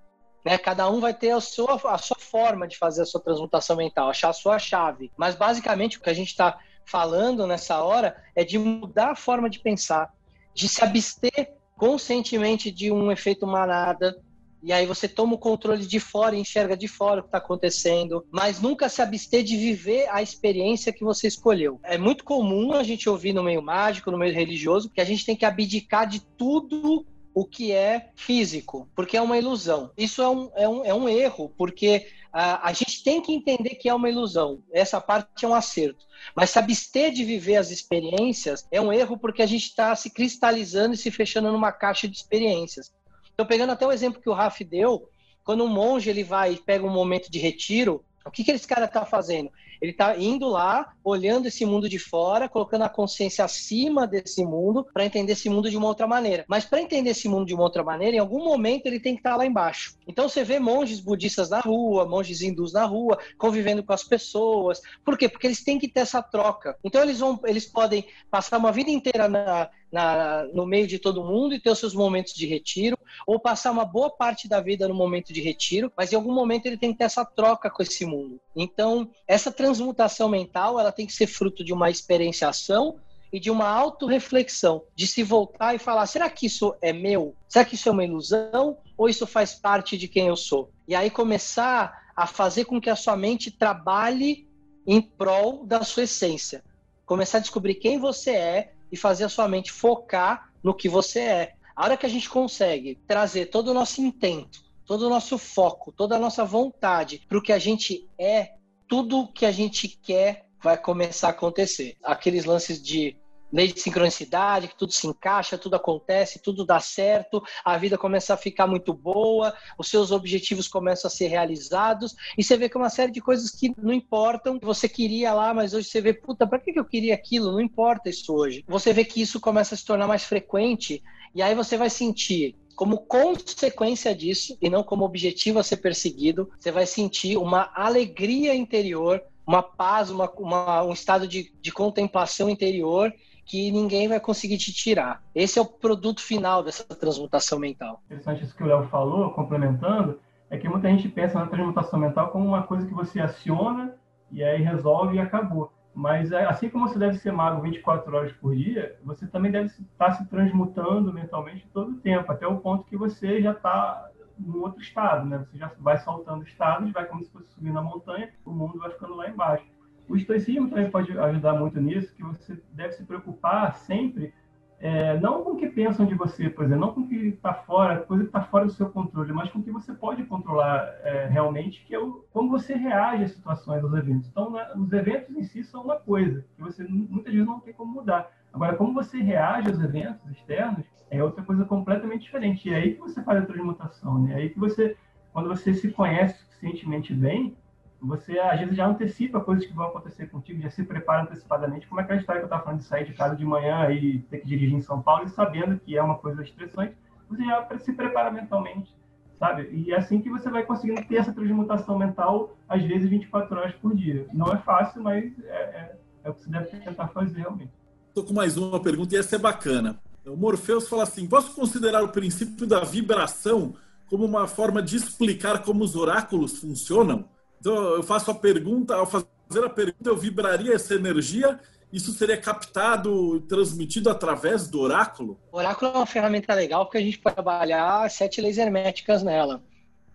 Né? Cada um vai ter a sua, a sua forma de fazer a sua transmutação mental, achar a sua chave. Mas, basicamente, o que a gente está falando nessa hora é de mudar a forma de pensar, de se abster conscientemente de um efeito manada, e aí você toma o controle de fora, enxerga de fora o que está acontecendo, mas nunca se abster de viver a experiência que você escolheu. É muito comum a gente ouvir no meio mágico, no meio religioso, que a gente tem que abdicar de tudo o que é físico, porque é uma ilusão. Isso é um, é um, é um erro, porque a, a gente tem que entender que é uma ilusão. Essa parte é um acerto. Mas se abster de viver as experiências é um erro porque a gente está se cristalizando e se fechando numa caixa de experiências. Então, pegando até o exemplo que o Raf deu, quando um monge ele vai pega um momento de retiro, o que, que esse cara está fazendo? Ele está indo lá, olhando esse mundo de fora, colocando a consciência acima desse mundo para entender esse mundo de uma outra maneira. Mas para entender esse mundo de uma outra maneira, em algum momento ele tem que estar tá lá embaixo. Então você vê monges budistas na rua, monges hindus na rua, convivendo com as pessoas. Por quê? Porque eles têm que ter essa troca. Então eles vão, eles podem passar uma vida inteira na, na, no meio de todo mundo e ter os seus momentos de retiro, ou passar uma boa parte da vida no momento de retiro, mas em algum momento ele tem que ter essa troca com esse mundo. Então, essa transmutação mental, ela tem que ser fruto de uma experienciação e de uma autorreflexão, de se voltar e falar: será que isso é meu? Será que isso é uma ilusão? Ou isso faz parte de quem eu sou? E aí começar a fazer com que a sua mente trabalhe em prol da sua essência. Começar a descobrir quem você é e fazer a sua mente focar no que você é. A hora que a gente consegue trazer todo o nosso intento, todo o nosso foco, toda a nossa vontade para o que a gente é, tudo que a gente quer vai começar a acontecer. Aqueles lances de lei de sincronicidade, que tudo se encaixa, tudo acontece, tudo dá certo, a vida começa a ficar muito boa, os seus objetivos começam a ser realizados, e você vê que é uma série de coisas que não importam, você queria lá, mas hoje você vê, puta, pra que eu queria aquilo? Não importa isso hoje. Você vê que isso começa a se tornar mais frequente, e aí você vai sentir como consequência disso, e não como objetivo a ser perseguido, você vai sentir uma alegria interior, uma paz, uma, uma um estado de, de contemplação interior que ninguém vai conseguir te tirar. Esse é o produto final dessa transmutação mental. Interessante isso que o Léo falou, complementando, é que muita gente pensa na transmutação mental como uma coisa que você aciona e aí resolve e acabou. Mas é, assim como você deve ser mago 24 horas por dia, você também deve estar se transmutando mentalmente todo o tempo, até o ponto que você já está num outro estado, né? Você já vai saltando estados, vai como se fosse subir na montanha, o mundo vai ficando lá embaixo. O estoicismo também pode ajudar muito nisso, que você deve se preocupar sempre, é, não com o que pensam de você, por exemplo, não com o que está fora, coisa que está fora do seu controle, mas com o que você pode controlar é, realmente, que é o, como você reage às situações, aos eventos. Então, né, os eventos em si são uma coisa, que você muitas vezes não tem como mudar. Agora, como você reage aos eventos externos é outra coisa completamente diferente. E é aí que você faz a transmutação, né? É aí que você, quando você se conhece suficientemente bem, você às vezes já antecipa coisas que vão acontecer contigo, já se prepara antecipadamente, como aquela história que eu estava falando de sair de casa de manhã e ter que dirigir em São Paulo e sabendo que é uma coisa estressante, você já se prepara mentalmente, sabe? E é assim que você vai conseguindo ter essa transmutação mental, às vezes 24 horas por dia. Não é fácil, mas é, é, é o que você deve tentar fazer realmente. Estou com mais uma pergunta e essa é bacana. O Morpheus fala assim: posso considerar o princípio da vibração como uma forma de explicar como os oráculos funcionam? Então, eu faço a pergunta, ao fazer a pergunta, eu vibraria essa energia isso seria captado e transmitido através do oráculo? O oráculo é uma ferramenta legal porque a gente pode trabalhar sete leis herméticas nela.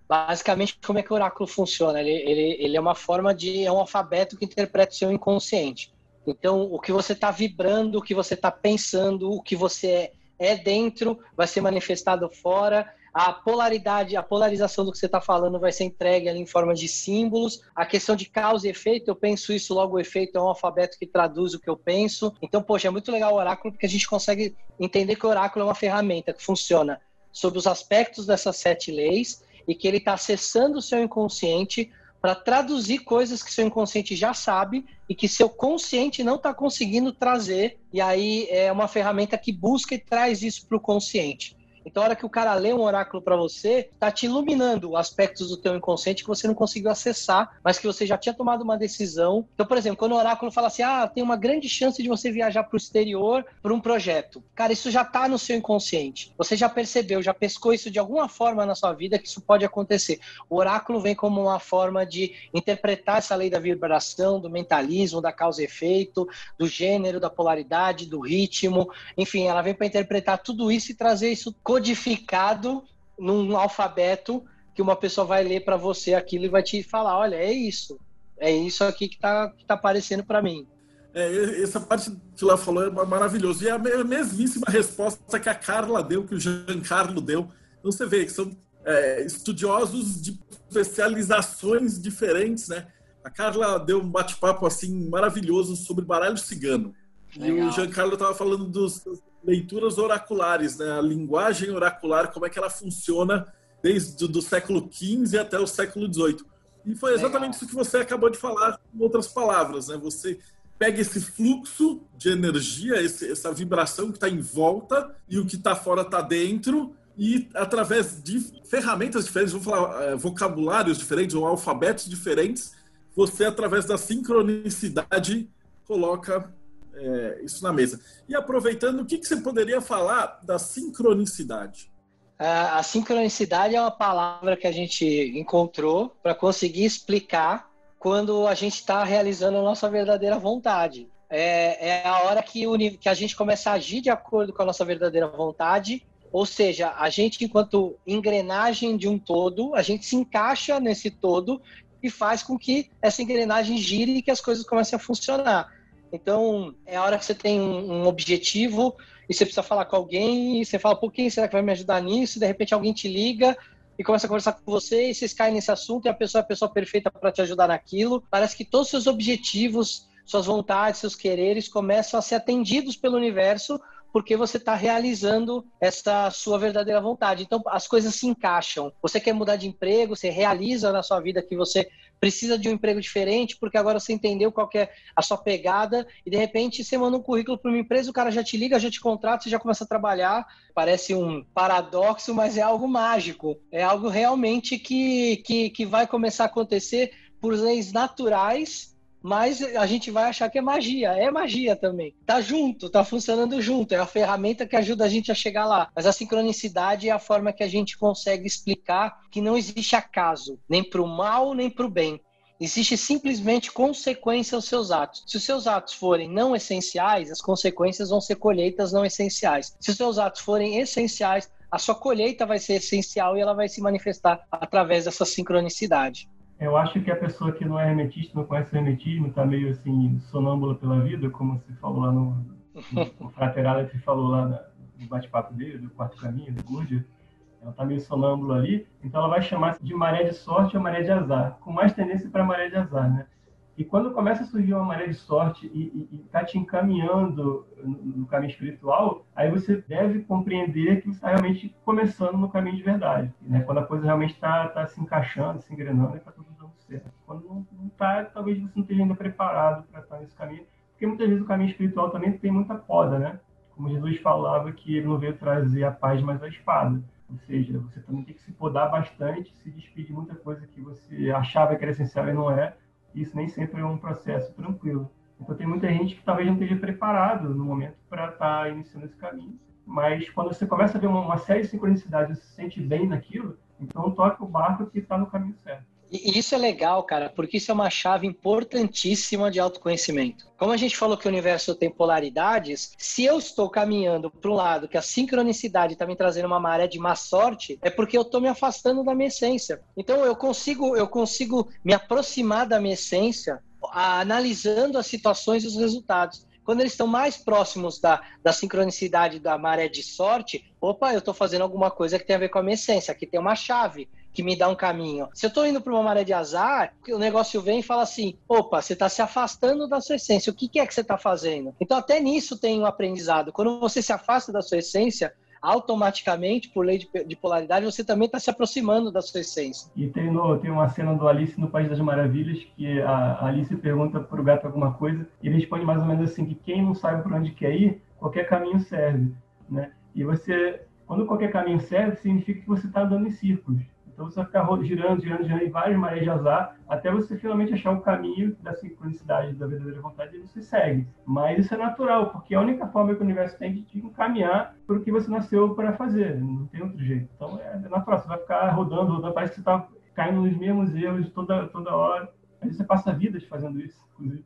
Basicamente, como é que o oráculo funciona? Ele, ele, ele é uma forma de. é um alfabeto que interpreta o seu inconsciente. Então, o que você está vibrando, o que você está pensando, o que você é, é dentro, vai ser manifestado fora a polaridade, a polarização do que você está falando vai ser entregue ali em forma de símbolos. A questão de causa e efeito, eu penso isso, logo o efeito é um alfabeto que traduz o que eu penso. Então, poxa, é muito legal o oráculo porque a gente consegue entender que o oráculo é uma ferramenta que funciona sobre os aspectos dessas sete leis e que ele está acessando o seu inconsciente para traduzir coisas que seu inconsciente já sabe e que seu consciente não está conseguindo trazer. E aí é uma ferramenta que busca e traz isso para o consciente. Então, a hora que o cara lê um oráculo para você, tá te iluminando aspectos do teu inconsciente que você não conseguiu acessar, mas que você já tinha tomado uma decisão. Então, por exemplo, quando o oráculo fala assim: "Ah, tem uma grande chance de você viajar para o exterior por um projeto". Cara, isso já tá no seu inconsciente. Você já percebeu, já pescou isso de alguma forma na sua vida que isso pode acontecer. O oráculo vem como uma forma de interpretar essa lei da vibração, do mentalismo, da causa e efeito, do gênero, da polaridade, do ritmo, enfim, ela vem para interpretar tudo isso e trazer isso codificado num alfabeto que uma pessoa vai ler para você aquilo e vai te falar, olha, é isso. É isso aqui que está que tá aparecendo para mim. É, essa parte que ela falou é maravilhoso. E é a mesmíssima resposta que a Carla deu, que o Giancarlo deu. Então você vê que são é, estudiosos de especializações diferentes, né? A Carla deu um bate-papo assim maravilhoso sobre baralho cigano. Legal. E o Giancarlo estava falando das leituras oraculares, né? A linguagem oracular, como é que ela funciona desde o século XV até o século XVIII. E foi exatamente Legal. isso que você acabou de falar, com outras palavras, né? Você pega esse fluxo de energia, esse, essa vibração que está em volta e o que está fora está dentro, e através de ferramentas diferentes, vou falar é, vocabulários diferentes ou alfabetos diferentes, você, através da sincronicidade, coloca é, isso na mesa. E aproveitando, o que, que você poderia falar da sincronicidade? A sincronicidade é uma palavra que a gente encontrou para conseguir explicar quando a gente está realizando a nossa verdadeira vontade. É, é a hora que, o, que a gente começa a agir de acordo com a nossa verdadeira vontade, ou seja, a gente, enquanto engrenagem de um todo, a gente se encaixa nesse todo e faz com que essa engrenagem gire e que as coisas comecem a funcionar. Então, é a hora que você tem um, objetivo e você precisa falar com alguém e você fala, por quem será que vai me ajudar nisso? E de repente alguém te liga e começa a conversar com você e vocês caem nesse assunto e a pessoa é a pessoa perfeita para te ajudar naquilo. Parece que todos os seus objetivos, suas vontades, seus quereres começam a ser atendidos pelo universo porque você está realizando essa sua verdadeira vontade. Então, as coisas se encaixam. Você quer mudar de emprego, você realiza na sua vida que você precisa de um emprego diferente, porque agora você entendeu qual é a sua pegada, e de repente você manda um currículo para uma empresa, o cara já te liga, já te contrata, você já começa a trabalhar. Parece um paradoxo, mas é algo mágico. É algo realmente que, que, que vai começar a acontecer por leis naturais mas a gente vai achar que é magia. É magia também. Tá junto, tá funcionando junto. É a ferramenta que ajuda a gente a chegar lá. Mas a sincronicidade é a forma que a gente consegue explicar que não existe acaso, nem para o mal, nem para o bem. Existe simplesmente consequência aos seus atos. Se os seus atos forem não essenciais, as consequências vão ser colheitas não essenciais. Se os seus atos forem essenciais, a sua colheita vai ser essencial e ela vai se manifestar através dessa sincronicidade. Eu acho que a pessoa que não é hermetista, não conhece o hermetismo, está meio assim, sonâmbula pela vida, como você falou lá no, no Fraterada, que falou lá no bate-papo dele, do quarto caminho, do Gurdia, ela está meio sonâmbula ali, então ela vai chamar de maré de sorte ou maré de azar, com mais tendência para maré de azar, né? E quando começa a surgir uma maré de sorte e está te encaminhando no, no, caminho espiritual, aí você deve compreender que está realmente começando no caminho de verdade. Né? Quando a coisa realmente está tá se encaixando, se engrenando, está tudo dando certo. Quando não está, talvez você não esteja ainda preparado para estar nesse caminho. Porque muitas vezes o caminho espiritual também tem muita poda, né? Como Jesus falava que ele não veio trazer a paz, mas a espada. Ou seja, você também tem que se podar bastante, se despedir de muita coisa que você achava que era essencial e não é isso nem sempre é um processo tranquilo. Então tem muita gente que talvez não esteja preparado no momento para estar tá iniciando esse caminho. Mas quando você começa a ver uma, uma série de sincronicidades e se sente bem naquilo, então toca o barco que está no caminho certo. E isso é legal, cara, porque isso é uma chave importantíssima de autoconhecimento. Como a gente falou que o universo tem polaridades, se eu estou caminhando para um lado que a sincronicidade está me trazendo uma maré de má sorte, é porque eu estou me afastando da minha essência. Então eu consigo, eu consigo me aproximar da minha essência analisando as situações e os resultados. Quando eles estão mais próximos da, da sincronicidade da maré de sorte, opa, eu estou fazendo alguma coisa que tem a ver com a minha essência. Aqui tem uma chave que me dá um caminho. Se eu estou indo para uma maré de azar, o negócio vem e fala assim: opa, você está se afastando da sua essência. O que, que é que você está fazendo? Então, até nisso tem um aprendizado. Quando você se afasta da sua essência, automaticamente, por lei de polaridade, você também está se aproximando da sua essência. E tem, no, tem uma cena do Alice no País das Maravilhas que a Alice pergunta para o gato alguma coisa e ele responde mais ou menos assim que quem não sabe para onde quer ir, qualquer caminho serve, né? E você, quando qualquer caminho serve, significa que você está andando em círculos. Então você vai ficar girando, girando, girando em marés de azar, até você finalmente achar o caminho da sincronicidade, da verdadeira vontade, e você segue. Mas isso é natural, porque é a única forma que o universo tem de te encaminhar para o que você nasceu para fazer, não tem outro jeito. Então é, é natural, você vai ficar rodando, rodando, parece que você está caindo nos mesmos erros toda, toda hora. Às vezes você passa vidas fazendo isso, inclusive.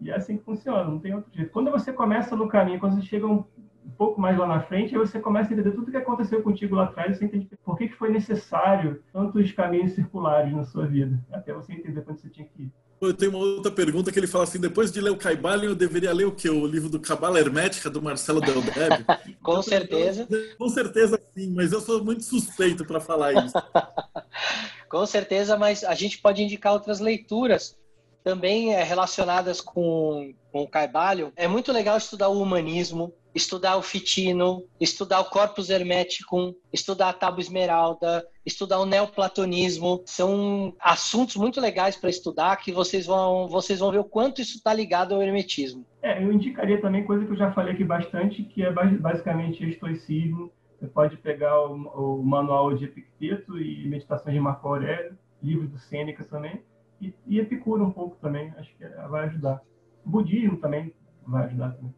E é assim que funciona, não tem outro jeito. Quando você começa no caminho, quando você chega um um pouco mais lá na frente, aí você começa a entender tudo o que aconteceu contigo lá atrás, você entende por que foi necessário tantos caminhos circulares na sua vida, até você entender quando você tinha que ir. Eu tenho uma outra pergunta que ele fala assim: depois de ler o Caibalion, eu deveria ler o quê? O livro do Cabala Hermética, do Marcelo Del Deb? Com certeza. Com certeza sim, mas eu sou muito suspeito para falar isso. Com certeza, mas a gente pode indicar outras leituras também é, relacionadas com, com o Caibalion. É muito legal estudar o humanismo, estudar o Fitino, estudar o Corpus Hermeticum, estudar a Tábua Esmeralda, estudar o Neoplatonismo. São assuntos muito legais para estudar que vocês vão, vocês vão ver o quanto isso está ligado ao Hermetismo. É, eu indicaria também coisa que eu já falei aqui bastante, que é basicamente estoicismo. Você pode pegar o, o manual de Epicteto e Meditações de Marco Aurélio, livro do Sêneca também, e, e Epicuro um pouco também, acho que vai ajudar. O budismo também vai ajudar também.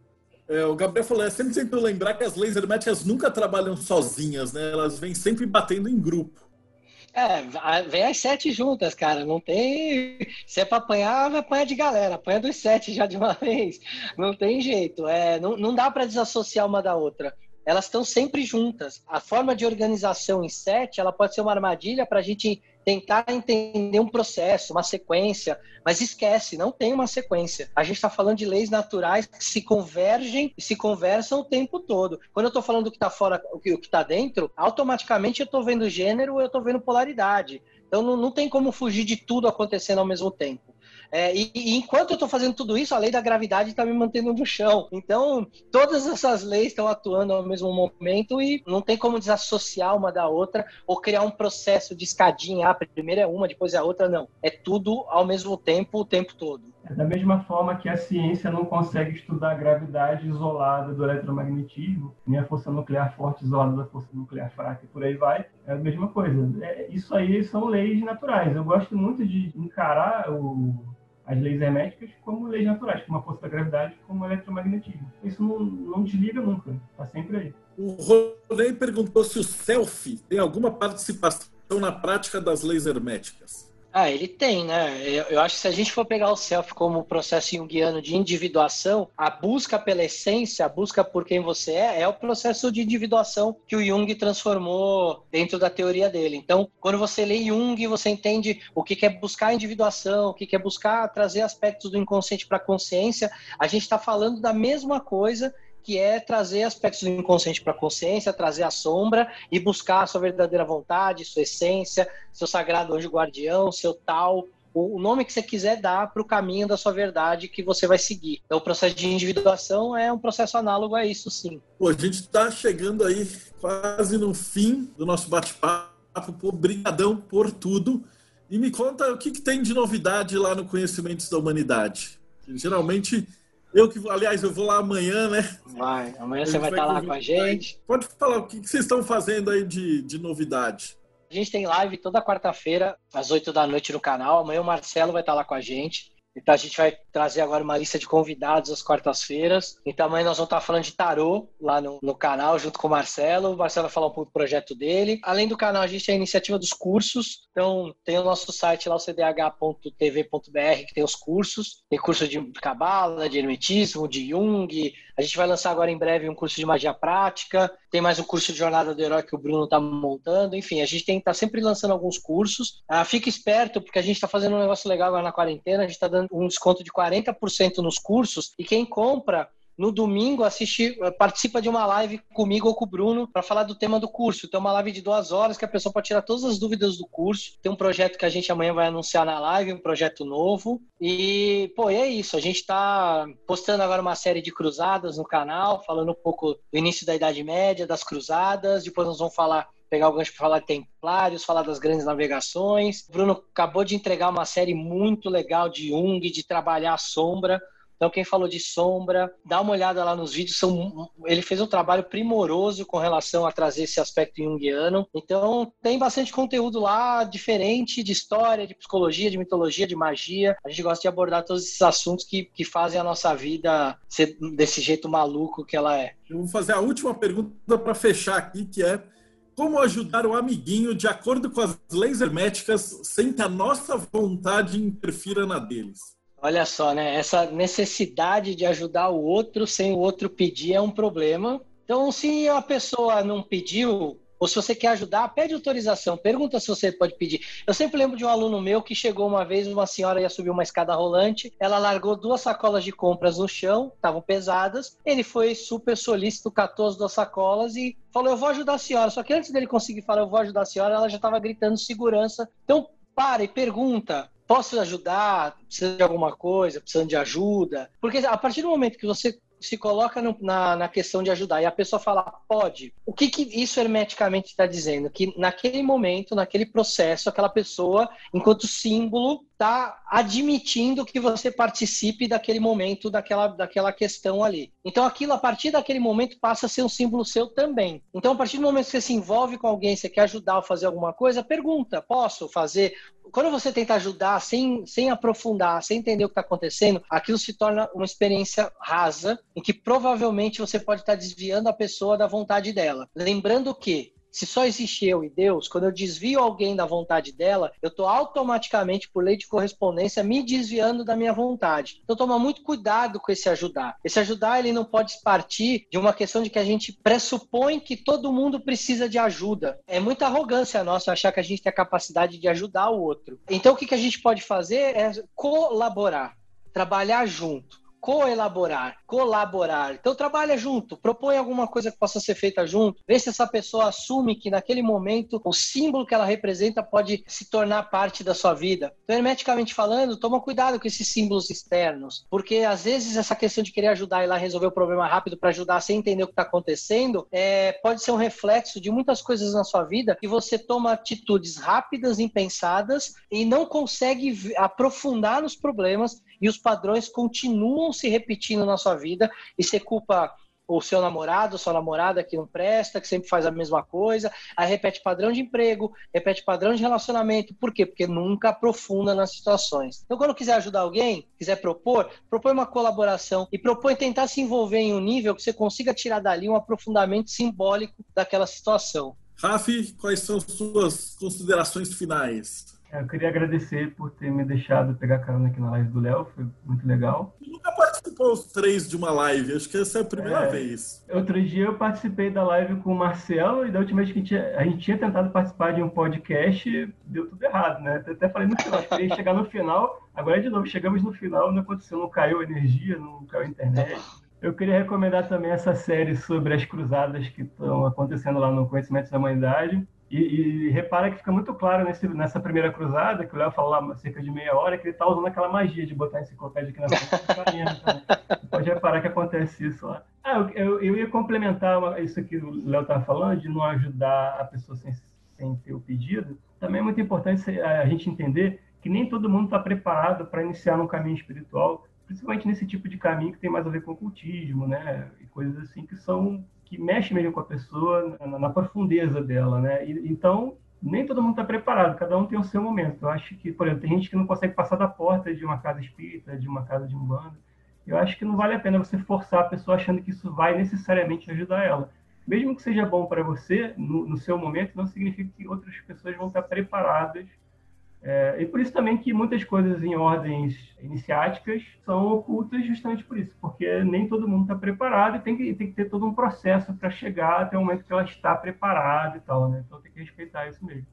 É, o Gabriel falou, é sempre sempre lembrar que as leis herméticas nunca trabalham sozinhas, né? Elas vêm sempre batendo em grupo. É, vem as sete juntas, cara. Não tem. Se é pra apanhar, vai apanhar de galera. Apanha dos sete já de uma vez. Não tem jeito. É, não, não dá para desassociar uma da outra. Elas estão sempre juntas. A forma de organização em sete, ela pode ser uma armadilha para a gente tentar entender um processo, uma sequência, mas esquece, não tem uma sequência. A gente está falando de leis naturais que se convergem e se conversam o tempo todo. Quando eu estou falando do que está fora, o que está dentro, automaticamente eu estou vendo gênero, eu estou vendo polaridade. Então não, não tem como fugir de tudo acontecendo ao mesmo tempo. É, e, e, enquanto eu estou fazendo tudo isso, a lei da gravidade está me mantendo no chão. Então, todas essas leis estão atuando ao mesmo momento e não tem como desassociar uma da outra ou criar um processo de escadinha. Ah, primeiro é uma, depois é a outra. Não. É tudo ao mesmo tempo, o tempo todo. É da mesma forma que a ciência não consegue estudar a gravidade isolada do eletromagnetismo, nem a força nuclear forte isolada da força nuclear fraca, e por aí vai, é a mesma coisa. É, isso aí são leis naturais. Eu gosto muito de encarar o, as leis herméticas como leis naturais, como a força da gravidade, como o eletromagnetismo. Isso não, não desliga nunca, está sempre aí. O Ronei perguntou se o selfie tem alguma participação na prática das leis herméticas. Ah, ele tem, né? Eu, eu, acho que se a gente for pegar o self como processo junguiano de individuação, a busca pela essência, a busca por quem você é, é o processo de individuação que o Jung transformou dentro da teoria dele. Então, quando você lê Jung, você entende o que é buscar individuação, o que é buscar trazer aspectos do inconsciente para a consciência. A gente está falando da mesma coisa que é trazer aspectos do inconsciente para a consciência, trazer a sombra e buscar a sua verdadeira vontade, sua essência, seu sagrado anjo guardião, seu tal, o nome que você quiser dar para o caminho da sua verdade que você vai seguir. Então, o processo de individuação é um processo análogo a isso, sim. Pô, a gente está chegando aí quase no fim do nosso bate-papo. Obrigadão por tudo. E me conta o que, que tem de novidade lá no Conhecimentos da Humanidade. Geralmente eu que, aliás, eu vou lá amanhã, né? Vai, amanhã você vai estar tá lá com a gente. Pode falar o que vocês estão fazendo aí de, de novidade. A gente tem live toda quarta-feira, às 8 da noite no canal. Amanhã o Marcelo vai estar tá lá com a gente. Então a gente vai trazer agora uma lista de convidados às quartas-feiras. Então amanhã nós vamos estar falando de tarô lá no, no, canal, junto com o Marcelo. O Marcelo vai falar um pouco do projeto dele. Além do canal, a gente tem a iniciativa dos cursos. Então tem o nosso site lá, o cdh.tv.br, que tem os cursos. Tem curso de cabala, de hermetismo, de Jung. A gente vai lançar agora em breve um curso de magia prática. Tem mais um curso de jornada do herói que o Bruno está montando. Enfim, a gente tem tá sempre lançando alguns cursos. Ah, fique esperto, porque a gente está fazendo um negócio legal agora na quarentena. A gente está dando um desconto de 40% nos cursos e quem compra no domingo assiste, participa de uma live comigo ou com o Bruno para falar do tema do curso. Tem uma live de duas horas que a pessoa pode tirar todas as dúvidas do curso. Tem um projeto que a gente amanhã vai anunciar na live, um projeto novo. E, pô, é isso. A gente está postando agora uma série de cruzadas no canal, falando um pouco do início da Idade Média, das cruzadas. Depois nós vamos falar pegar o gancho para falar de Templários, falar das grandes navegações. O Bruno acabou de entregar uma série muito legal de Jung, de trabalhar a sombra. Então, quem falou de sombra, dá uma olhada lá nos vídeos. São, ele fez um trabalho primoroso com relação a trazer esse aspecto junguiano. Então, tem bastante conteúdo lá, diferente de história, de psicologia, de mitologia, de magia. A gente gosta de abordar todos esses assuntos que, que fazem a nossa vida ser desse jeito maluco que ela é. Eu vou fazer a última pergunta para fechar aqui, que é como ajudar o amiguinho de acordo com as leis herméticas sem que a nossa vontade interfira na deles? Olha só, né? Essa necessidade de ajudar o outro sem o outro pedir é um problema. Então, se a pessoa não pediu, ou se você quer ajudar, pede autorização, pergunta se você pode pedir. Eu sempre lembro de um aluno meu que chegou uma vez, uma senhora ia subir uma escada rolante, ela largou duas sacolas de compras no chão, estavam pesadas, ele foi super solícito, catou as duas sacolas e falou: Eu vou ajudar a senhora. Só que antes dele conseguir falar, Eu vou ajudar a senhora, ela já estava gritando segurança. Então, para e pergunta: Posso ajudar? Precisa de alguma coisa? Precisando de ajuda? Porque a partir do momento que você se coloca no, na, na questão de ajudar e a pessoa fala, pode, o que, que isso hermeticamente está dizendo? Que naquele momento, naquele processo, aquela pessoa, enquanto símbolo, está admitindo que você participe daquele momento, daquela, daquela questão ali. Então, aquilo, a partir daquele momento, passa a ser um símbolo seu também. Então, a partir do momento que você se envolve com alguém, você quer ajudar ou fazer alguma coisa, pergunta: posso fazer? Quando você tenta ajudar sem, sem aprofundar, sem entender o que está acontecendo, aquilo se torna uma experiência rasa, em que provavelmente você pode estar tá desviando a pessoa da vontade dela. Lembrando que se só existe eu e Deus, quando eu desvio alguém da vontade dela, eu estou automaticamente, por lei de correspondência, me desviando da minha vontade. Então toma muito cuidado com esse ajudar. Esse ajudar ele não pode partir de uma questão de que a gente pressupõe que todo mundo precisa de ajuda. É muita arrogância nossa achar que a gente tem a capacidade de ajudar o outro. Então o que, que a gente pode fazer é colaborar, trabalhar junto coelaborar, colaborar. Então trabalha junto, propõe alguma coisa que possa ser feita junto, vê se essa pessoa assume que naquele momento o símbolo que ela representa pode se tornar parte da sua vida. Então, hermeticamente falando, toma cuidado com esses símbolos externos, porque às vezes essa questão de querer ajudar e lá resolver o problema rápido para ajudar sem entender o que está acontecendo, é, pode ser um reflexo de muitas coisas na sua vida que você toma atitudes rápidas, impensadas e não consegue aprofundar nos problemas e os padrões continuam se repetindo na sua vida e você culpa o seu namorado, sua namorada que não presta, que sempre faz a mesma coisa, aí repete padrão de emprego, repete padrão de relacionamento. Por quê? Porque nunca aprofunda nas situações. Então, quando quiser ajudar alguém, quiser propor, propõe uma colaboração e propõe tentar se envolver em um nível que você consiga tirar dali um aprofundamento simbólico daquela situação. Rafi, quais são suas considerações finais? Eu queria agradecer por ter me deixado pegar carona aqui na live do Léo, foi muito legal. nunca participou os três de uma live, acho que essa é a primeira é, vez. Outro dia eu participei da live com o Marcelo e da última vez que a gente, tinha, a gente tinha tentado participar de um podcast, deu tudo errado, né? Eu até falei no final, queria chegar no final, agora de novo, chegamos no final, não aconteceu, não caiu a energia, não caiu a internet. Eu queria recomendar também essa série sobre as cruzadas que estão acontecendo lá no Conhecimento da Humanidade. E, e, repara que fica muito claro nesse, nessa primeira cruzada, que o Léo falou lá cerca de meia hora, que ele está usando aquela magia de botar a enciclopédia aqui na frente. então, pode reparar que acontece isso lá. Ah, eu, eu, eu ia complementar isso que o Léo estava falando, de não ajudar a pessoa sem, sem ter o pedido. Também é muito importante a gente entender que nem todo mundo está preparado para iniciar num caminho espiritual, principalmente nesse tipo de caminho que tem mais a ver com cultismo, né? E coisas assim que são que mexe mesmo com a pessoa na, na profundeza dela, né? E, então, nem todo mundo está preparado, cada um tem o seu momento. Eu acho que, por exemplo, tem gente que não consegue passar da porta de uma casa espírita, de uma casa de umbanda. Eu acho que não vale a pena você forçar a pessoa achando que isso vai necessariamente ajudar ela. Mesmo que seja bom para você, no, no seu momento, não significa que outras pessoas vão estar preparadas é, e por isso também que muitas coisas em ordens iniciáticas são ocultas justamente por isso, porque nem todo mundo está preparado e tem que, tem que ter todo um processo para chegar até o momento que ela está preparada e tal, né? Então tem que respeitar isso mesmo.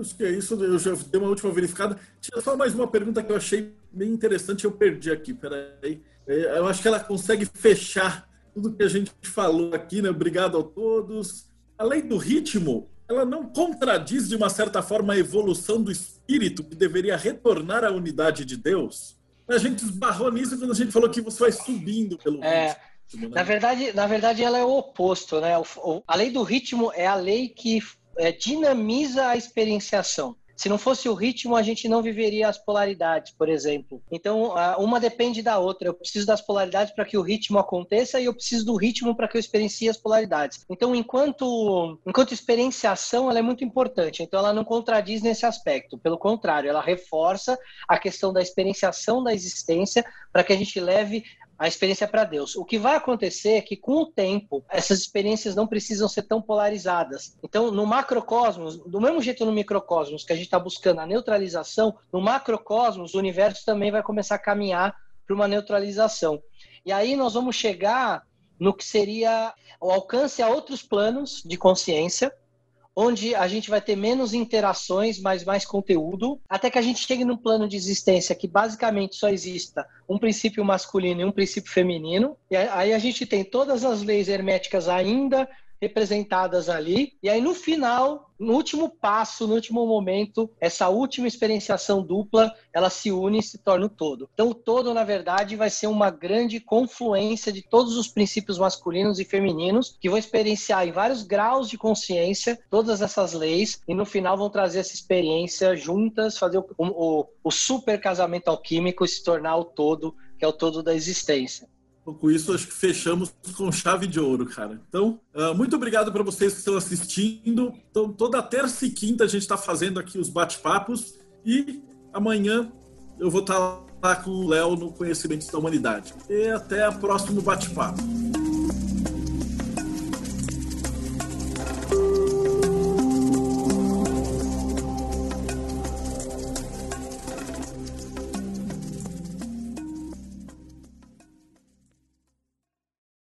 Acho que é isso, eu já dei uma última verificada. Tinha só mais uma pergunta que eu achei bem interessante, eu perdi aqui, peraí. É, eu acho que ela consegue fechar tudo que a gente falou aqui, né? Obrigado a todos. Além do ritmo, ela não contradiz, de uma certa forma, a evolução do espírito que deveria retornar à unidade de Deus? A gente esbarrou nisso quando a gente falou que você vai subindo pelo é, ritmo. Né? Na verdade, na verdade, ela é o oposto, né? A lei do ritmo é a lei que é, dinamiza a experienciação. Se não fosse o ritmo, a gente não viveria as polaridades, por exemplo. Então, uma depende da outra. Eu preciso das polaridades para que o ritmo aconteça e eu preciso do ritmo para que eu experiencie as polaridades. Então, enquanto, enquanto experienciação, ela é muito importante. Então, ela não contradiz nesse aspecto. Pelo contrário, ela reforça a questão da experienciação da existência para que a gente leve a experiência para Deus. O que vai acontecer é que, com o tempo, essas experiências não precisam ser tão polarizadas. Então, no macrocosmos, do mesmo jeito no microcosmos que a gente está buscando a neutralização, no macrocosmos, o universo também vai começar a caminhar para uma neutralização. E aí nós vamos chegar no que seria o alcance a outros planos de consciência, onde a gente vai ter menos interações, mas mais conteúdo, até que a gente chegue num plano de existência que basicamente só exista um princípio masculino e um princípio feminino. E aí a gente tem todas as leis herméticas ainda representadas ali. E aí, no final, no último passo, no último momento, essa última experienciação dupla, ela se une e se torna o todo. Então, o todo, na verdade, vai ser uma grande confluência de todos os princípios masculinos e femininos que vão experienciar em vários graus de consciência todas essas leis e, no final, vão trazer essa experiência juntas, fazer o, o, o super casamento alquímico e se tornar o todo, que é o todo da existência. Com isso, acho que fechamos com chave de ouro, cara. Então, uh, muito obrigado para vocês que estão assistindo. Então, toda terça e quinta a gente está fazendo aqui os bate-papos. E amanhã eu vou estar tá lá com o Léo no Conhecimentos da Humanidade. E até o próximo bate-papo.